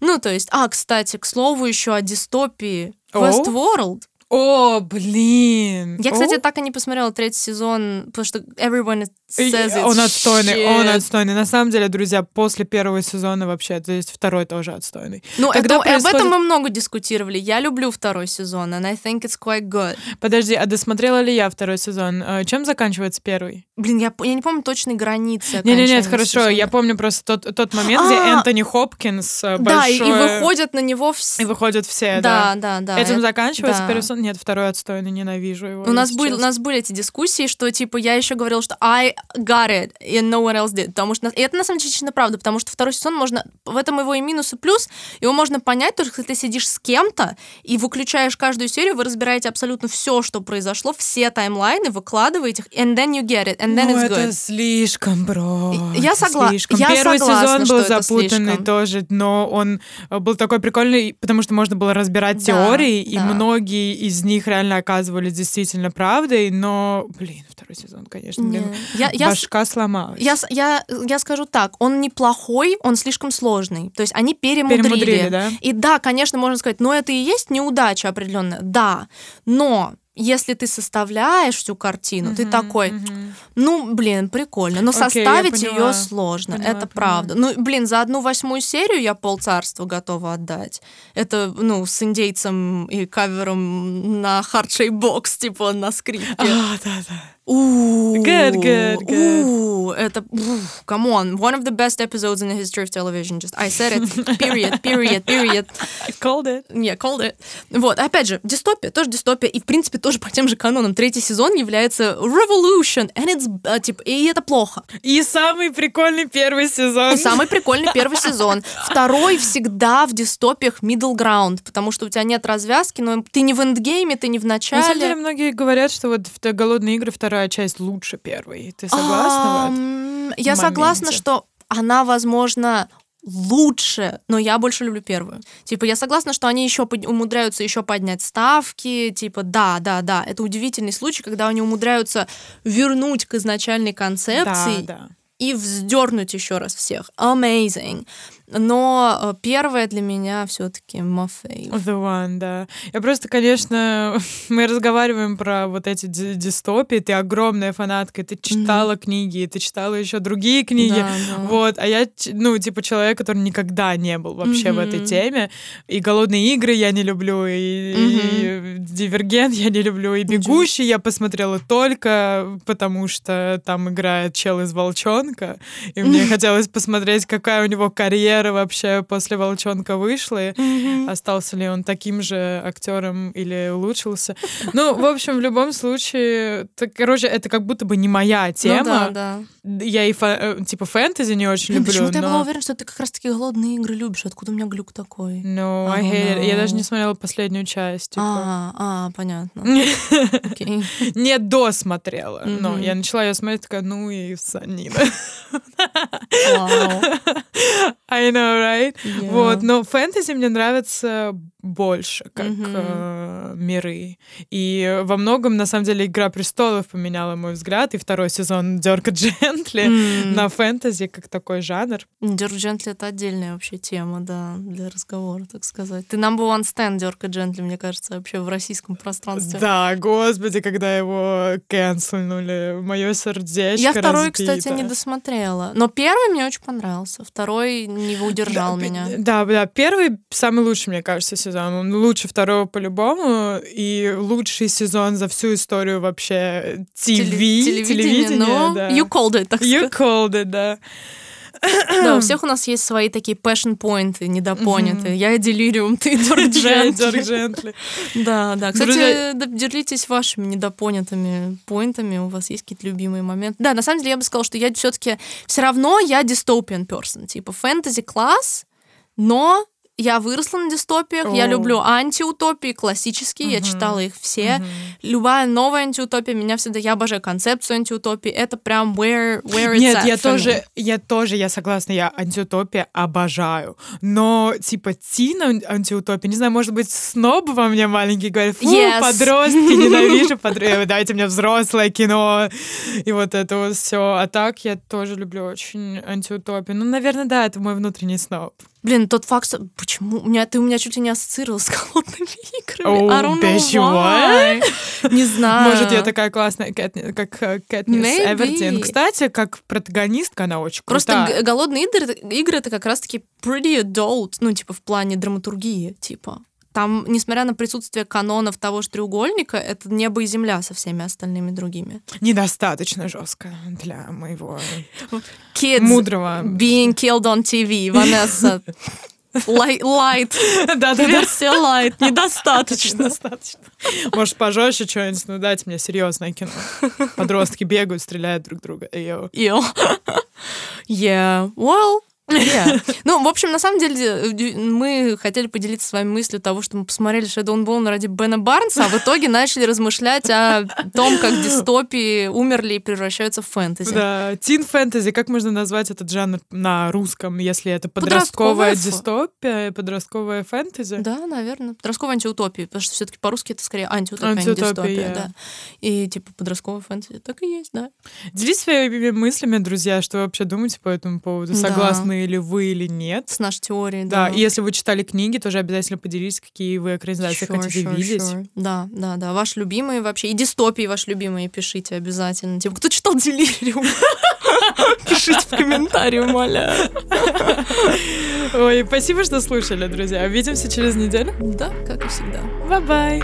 [SPEAKER 2] Ну, то есть, а, кстати, к слову еще о дистопии? Westworld.
[SPEAKER 1] О, блин.
[SPEAKER 2] Я, кстати,
[SPEAKER 1] О,
[SPEAKER 2] так и не посмотрела третий сезон, потому что everyone says it's
[SPEAKER 1] он отстойный, он
[SPEAKER 2] shit.
[SPEAKER 1] отстойный. На самом деле, друзья, после первого сезона вообще, то есть второй тоже отстойный.
[SPEAKER 2] Ну,
[SPEAKER 1] Когда
[SPEAKER 2] это- об
[SPEAKER 1] происходит-
[SPEAKER 2] этом мы много дискутировали. Я люблю второй сезон, and I think it's quite good.
[SPEAKER 1] Подожди, а досмотрела ли я второй сезон? Э, Чем заканчивается первый?
[SPEAKER 2] Блин, я, я не помню точной границы
[SPEAKER 1] Не-не-не,
[SPEAKER 2] окончания
[SPEAKER 1] хорошо,
[SPEAKER 2] сезона.
[SPEAKER 1] я помню просто тот, тот момент, где
[SPEAKER 2] А!
[SPEAKER 1] Энтони Хопкинс э,
[SPEAKER 2] Да, и, и выходят на него все.
[SPEAKER 1] и выходят все, да.
[SPEAKER 2] Да, да, да.
[SPEAKER 1] Этим
[SPEAKER 2] это-
[SPEAKER 1] заканчивается первый сезон? Нет, второй отстойный, ненавижу его.
[SPEAKER 2] У нас, были, у нас были эти дискуссии, что типа я еще говорила, что I got it, and no one else did. Потому что, и это на самом деле честно правда, потому что второй сезон можно, в этом его и минус, и плюс, его можно понять, только если ты сидишь с кем-то и выключаешь каждую серию, вы разбираете абсолютно все, что произошло, все таймлайны, выкладываете их, and then you get it, and then
[SPEAKER 1] ну,
[SPEAKER 2] it's
[SPEAKER 1] это
[SPEAKER 2] good.
[SPEAKER 1] слишком, бро.
[SPEAKER 2] И- я
[SPEAKER 1] это
[SPEAKER 2] согла-
[SPEAKER 1] слишком.
[SPEAKER 2] я
[SPEAKER 1] Первый
[SPEAKER 2] согласна,
[SPEAKER 1] сезон был
[SPEAKER 2] это
[SPEAKER 1] запутанный
[SPEAKER 2] слишком.
[SPEAKER 1] тоже, но он э, был такой прикольный, потому что можно было разбирать
[SPEAKER 2] Да,
[SPEAKER 1] теории, и
[SPEAKER 2] да.
[SPEAKER 1] многие из них реально оказывались действительно правдой, но, блин, второй сезон, конечно, блин,
[SPEAKER 2] я, я,
[SPEAKER 1] башка сломалась.
[SPEAKER 2] Я, я, я скажу так, он неплохой, он слишком сложный. То есть они перемудрили.
[SPEAKER 1] Перемудрили, да?
[SPEAKER 2] И да, конечно, можно сказать, но это и есть неудача определенная. Да, но если ты составляешь всю картину, ты такой, ну, блин, прикольно, но
[SPEAKER 1] я
[SPEAKER 2] составить ее сложно,
[SPEAKER 1] Поняла,
[SPEAKER 2] это
[SPEAKER 1] поняла.
[SPEAKER 2] правда. Ну, блин, за одну восьмую серию я полцарства готова отдать. Это, ну, с индейцем и кавером на Hard Shape Box, типа, на скрипке.
[SPEAKER 1] А, да, да.
[SPEAKER 2] Ooh,
[SPEAKER 1] Good, good, good.
[SPEAKER 2] Ooh, это, come on, one of the best episodes in the history of television. Just, I said it, period, period, period.
[SPEAKER 1] I called it.
[SPEAKER 2] Yeah, called it. Вот, опять же, дистопия, тоже дистопия, и, в принципе, тоже по тем же канонам. Третий сезон является revolution, and it's, а, типа, и это плохо.
[SPEAKER 1] И самый прикольный первый сезон.
[SPEAKER 2] И самый прикольный первый сезон. Второй всегда в дистопиях middle ground, потому что у тебя нет развязки, но ты не в эндгейме, ты не в
[SPEAKER 1] На самом деле,
[SPEAKER 2] начале.
[SPEAKER 1] многие говорят, что вот в «Голодные игры» вторая часть лучше первой. Ты согласна
[SPEAKER 2] Я согласна, что она, возможно, лучше, но я больше люблю первую. Типа, я согласна, что они еще под- умудряются еще поднять ставки. Типа, да, да, да. Это удивительный случай, когда они умудряются вернуть к изначальной концепции
[SPEAKER 1] Да, да.
[SPEAKER 2] и вздернуть еще раз всех. Amazing. Но э, первая для меня все-таки my fave.
[SPEAKER 1] The One, да. Я просто, конечно, мы разговариваем про вот эти ди- дистопии. Ты огромная фанатка, ты читала книги, ты читала еще другие книги.
[SPEAKER 2] Да, да.
[SPEAKER 1] Вот, а я, ну, типа, человек, который никогда не был вообще в этой теме. И «Голодные игры» я не люблю, и, и «Дивергент» я не люблю, и «Бегущий» я посмотрела только потому, что там играет чел из «Волчонка», и мне хотелось посмотреть, какая у него карьера вообще после «Волчонка» вышла, и остался ли он таким же актером или улучшился. Ну, в общем, в любом случае, так, короче, это как будто бы не моя
[SPEAKER 2] Ну
[SPEAKER 1] тема.
[SPEAKER 2] да, да.
[SPEAKER 1] Я и фа- э, типа фэнтези не очень
[SPEAKER 2] Блин,
[SPEAKER 1] люблю,
[SPEAKER 2] почему-то я была
[SPEAKER 1] но...
[SPEAKER 2] уверена, что ты как раз-таки голодные игры любишь. Откуда у меня глюк такой?
[SPEAKER 1] No, I
[SPEAKER 2] Oh,
[SPEAKER 1] hate it. Я даже не смотрела последнюю часть. Типа.
[SPEAKER 2] А, а, понятно. Окей.
[SPEAKER 1] Не досмотрела. Но я начала ее смотреть, такая, ну и санина.
[SPEAKER 2] Вау.
[SPEAKER 1] I know, right?
[SPEAKER 2] Yeah.
[SPEAKER 1] Вот, но фэнтези мне нравится больше, как
[SPEAKER 2] Мгм.
[SPEAKER 1] э, миры. И во многом, на самом деле, «Игра престолов» поменяла мой взгляд, и второй сезон «Дёрка Джентли»
[SPEAKER 2] М.
[SPEAKER 1] на фэнтези как такой жанр.
[SPEAKER 2] Дёрк Джентли — это отдельная вообще тема, да, для разговора, так сказать. Ты number one stand Дёрка Джентли, мне кажется, вообще в российском пространстве.
[SPEAKER 1] Да, господи, когда его канцельнули, мое сердечко
[SPEAKER 2] Я второй,
[SPEAKER 1] разбито.
[SPEAKER 2] кстати, не досмотрела. Но первый мне очень понравился. Второй не удержал
[SPEAKER 1] да,
[SPEAKER 2] меня.
[SPEAKER 1] Да, да, первый самый лучший, мне кажется, сезон. Он лучше второго по-любому, и лучший сезон за всю историю вообще ТВ,
[SPEAKER 2] Теле-
[SPEAKER 1] телевидения.
[SPEAKER 2] ну,
[SPEAKER 1] да.
[SPEAKER 2] you called it, так
[SPEAKER 1] You
[SPEAKER 2] сказать.
[SPEAKER 1] called it, да.
[SPEAKER 2] Да, у всех у нас есть свои такие passion поинты, недопонятые. Я делириум, ты Дёрк Джентли. Да, да. Кстати, делитесь вашими недопонятыми поинтами. У вас есть какие-то любимые моменты? Да, на самом деле я бы сказала, что я все-таки все равно я dystopian person. Типа фэнтези класс, но я выросла на дистопиях, я
[SPEAKER 1] О.
[SPEAKER 2] люблю антиутопии классические, я читала их все. Любая новая антиутопия меня всегда, я обожаю концепцию антиутопии, это прям where, where it's
[SPEAKER 1] Нет, я тоже, я тоже, я согласна, я антиутопия обожаю. Но, типа, тин ан- антиутопия, не знаю, может быть, сноб во мне маленький говорит, фу,
[SPEAKER 2] Yes.
[SPEAKER 1] подростки, ненавижу подростки, дайте мне взрослое кино, и вот это вот все. А так я тоже люблю очень антиутопию. Ну, наверное, да, это мой внутренний сноб.
[SPEAKER 2] Блин, тот факт, что- почему у меня ты у меня чуть ли не ассоциировал с голодными играми.
[SPEAKER 1] Oh,
[SPEAKER 2] I don't know why. Не знаю.
[SPEAKER 1] Может, я такая классная, Кэт- как э, Кэтнис
[SPEAKER 2] Maybe.
[SPEAKER 1] Эвердин. Кстати, как протагонистка она очень
[SPEAKER 2] Просто
[SPEAKER 1] крутая.
[SPEAKER 2] г- голодные игры, игры это как раз-таки pretty adult, ну, типа, в плане драматургии, типа. Там, несмотря на присутствие канонов того же треугольника, это небо и земля со всеми остальными другими.
[SPEAKER 1] Недостаточно жестко для моего
[SPEAKER 2] Kids
[SPEAKER 1] мудрого.
[SPEAKER 2] being killed on TV, Ванесса. Light, light.
[SPEAKER 1] Да-да-да.
[SPEAKER 2] версия light. Недостаточно.
[SPEAKER 1] Недостаточно. Может, пожестче что-нибудь, ну дайте мне серьезное кино. Подростки бегают, стреляют друг друга. Йоу.
[SPEAKER 2] Ew. yeah. Well, Yeah. Ну, в общем, на самом деле, мы хотели поделиться с вами мыслью того, что мы посмотрели Shadow Bone ради Бена Барнса, а в итоге начали размышлять о том, как дистопии умерли и превращаются в фэнтези.
[SPEAKER 1] Да, тин фэнтези, как можно назвать этот жанр на русском, если это подростковая, подростковая дистопия, подростковая фэнтези?
[SPEAKER 2] Да, наверное. Подростковая антиутопия, потому что все-таки по-русски это скорее антиутопия, антиутопия а не дистопия. Yeah. Да. И типа подростковая фэнтези так и есть, да.
[SPEAKER 1] Делитесь своими мыслями, друзья, что вы вообще думаете по этому поводу? Согласны или вы, или нет.
[SPEAKER 2] С нашей теорией,
[SPEAKER 1] да. Да, и если вы читали книги, тоже обязательно поделитесь, какие вы экранизации sure, хотите sure, видеть. Sure.
[SPEAKER 2] Да, да, да. Ваши любимые вообще. И дистопии ваши любимые пишите обязательно. Типа, кто читал Делириум? Пишите в комментарии, умоляю.
[SPEAKER 1] Ой, спасибо, что слушали, друзья. Увидимся через неделю.
[SPEAKER 2] Да, как и всегда.
[SPEAKER 1] Бай-бай.